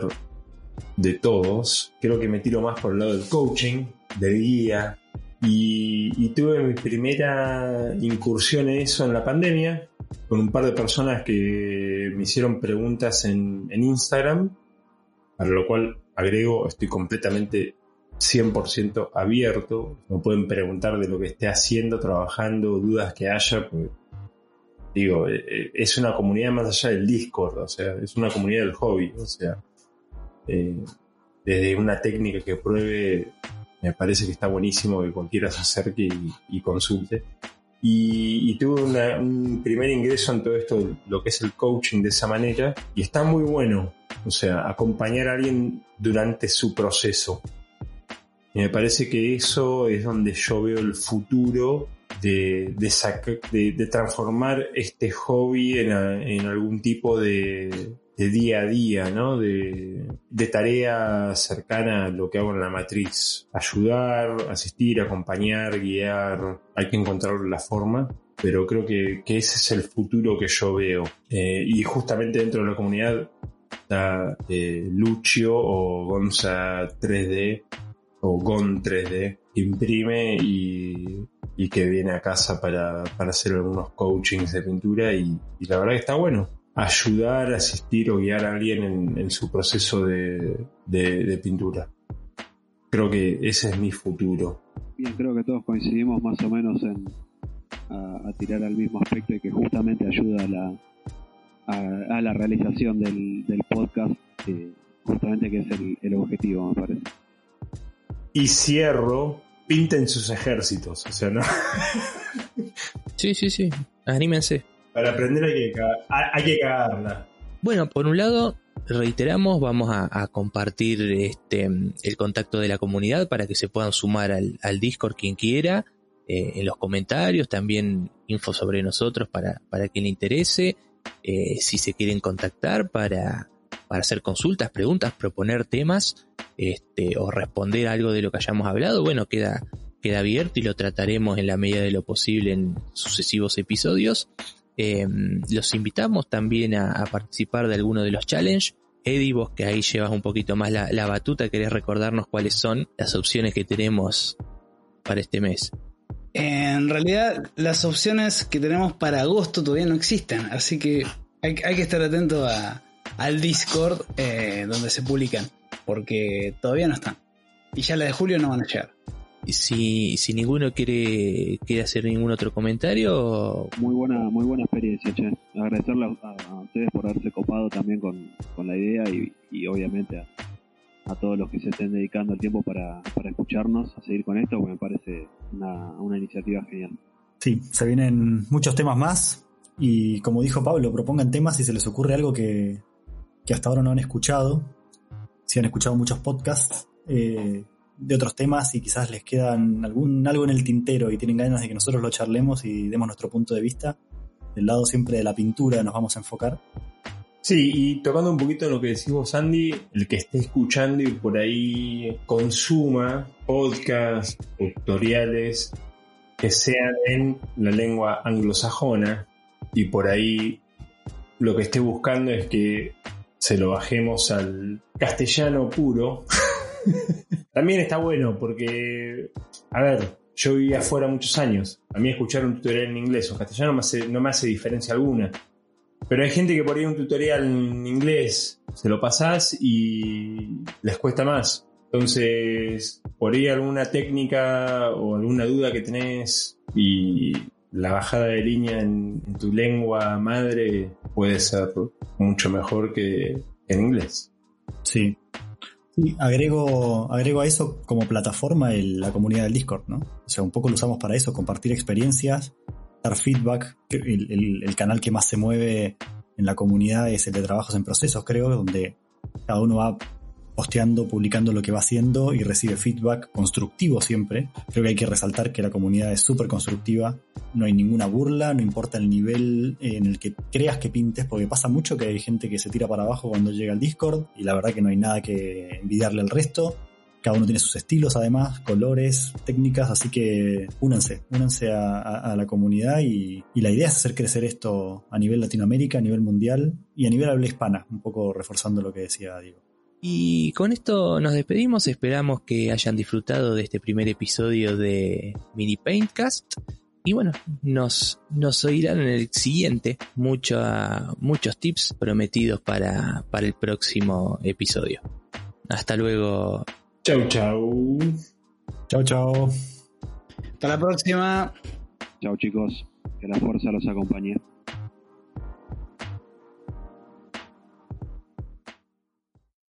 de todos. Creo que me tiro más por el lado del coaching, del guía, y, tuve mi primera incursión en eso en la pandemia, con un par de personas que me hicieron preguntas en, en Instagram, para lo cual agrego, estoy completamente 100% abierto. No pueden preguntar de lo que esté haciendo, trabajando, dudas que haya. Digo, eh, eh, es una comunidad más allá del Discord, o sea, es una comunidad del hobby, o sea, eh, desde una técnica que pruebe, me parece que está buenísimo que cualquiera se acerque y, consulte. Y, y tuve un primer ingreso en todo esto, lo que es el coaching de esa manera, y está muy bueno, o sea, acompañar a alguien durante su proceso. Y me parece que eso es donde yo veo el futuro de, de, saca- de- transformar este hobby en, en algún tipo de, de día a día, ¿no? De, de tarea cercana a lo que hago en la matriz. Ayudar, asistir, acompañar, guiar. Hay que encontrar la forma. Pero creo que, ese es el futuro que yo veo. Eh, y justamente dentro de la comunidad está eh, Lucio o Gonza 3D o Gon 3D que imprime y, y que viene a casa para, para hacer algunos coachings de pintura y, y la verdad que está bueno. Ayudar, asistir o guiar a alguien en, en su proceso de, de- de pintura. Creo que ese es mi futuro. Bien, creo que todos coincidimos más o menos en a, a tirar al mismo aspecto y que justamente ayuda a la, a, a la realización del, del podcast, eh, justamente que es el, el objetivo, me parece. Y cierro, pinten sus ejércitos, o sea, ¿no? Sí, sí, sí. Anímense. Para aprender hay que, hay que cagarla. Bueno, por un lado, reiteramos, vamos a, a compartir este el contacto de la comunidad para que se puedan sumar al, al Discord quien quiera, eh, en los comentarios, también info sobre nosotros para, para quien le interese, eh, si se quieren contactar para, para hacer consultas, preguntas, proponer temas, este, o responder algo de lo que hayamos hablado, bueno, queda, queda abierto y lo trataremos en la medida de lo posible en sucesivos episodios. Eh, los invitamos también a, participar de alguno de los challenges. Eddie, vos que ahí llevas un poquito más la, batuta, querés recordarnos cuáles son las opciones que tenemos para este mes. En realidad, las opciones que tenemos para agosto todavía no existen, así que hay, que estar atento al Discord eh, donde se publican, porque todavía no están. Y ya las de julio no van a llegar. Y Si, si ninguno quiere, quiere hacer ningún otro comentario, Muy buena, muy buena experiencia, che. Agradecerle a ustedes por haberse copado también con, con la idea y, y obviamente a, a todos los que se estén dedicando el tiempo para, para escucharnos, a seguir con esto, porque me parece una, una iniciativa genial. Sí, se vienen muchos temas más y como dijo Pablo, propongan temas si se les ocurre algo que, que hasta ahora no han escuchado, si han escuchado muchos podcasts eh, de otros temas y quizás les quedan algún algo en el tintero y tienen ganas de que nosotros lo charlemos y demos nuestro punto de vista. Del lado siempre de la pintura nos vamos a enfocar. Sí, y tocando un poquito lo que decís vos, Andy, el que esté escuchando y por ahí consuma podcasts, tutoriales que sean en la lengua anglosajona y por ahí lo que esté buscando es que se lo bajemos al castellano puro. También está bueno porque, a ver, yo viví afuera muchos años. A mí escuchar un tutorial en inglés o en castellano no me hace, no me hace diferencia alguna. Pero hay gente que por ahí un tutorial en inglés se lo pasás y les cuesta más. Entonces, por ahí alguna técnica o alguna duda que tenés y la bajada de línea en, en tu lengua madre puede ser mucho mejor que en inglés. Sí. Sí, agrego, agrego a eso como plataforma el- la comunidad del Discord, ¿no? O sea, un poco lo usamos para eso, compartir experiencias, dar feedback. El, el- el canal que más se mueve en la comunidad es el de trabajos en procesos, creo, donde cada uno va posteando, publicando lo que va haciendo y recibe feedback constructivo siempre. Creo que hay que resaltar que la comunidad es súper constructiva, no hay ninguna burla, no importa el nivel en el que creas que pintes, porque pasa mucho que hay gente que se tira para abajo cuando llega al Discord y la verdad que no hay nada que envidiarle al resto. Cada uno tiene sus estilos además, colores, técnicas, así que únanse, únanse a la comunidad y, y la idea es hacer crecer esto a nivel Latinoamérica, a nivel mundial y a nivel habla hispana, un poco reforzando lo que decía Diego. Y con esto nos despedimos, esperamos que hayan disfrutado de este primer episodio de Mini Paintcast. Y bueno, nos, nos oirán en el siguiente mucha- muchos tips prometidos para, para el próximo episodio. Hasta luego, Chau, chau. Chao, chao. Hasta la próxima. Chao chicos, que la fuerza los acompañe.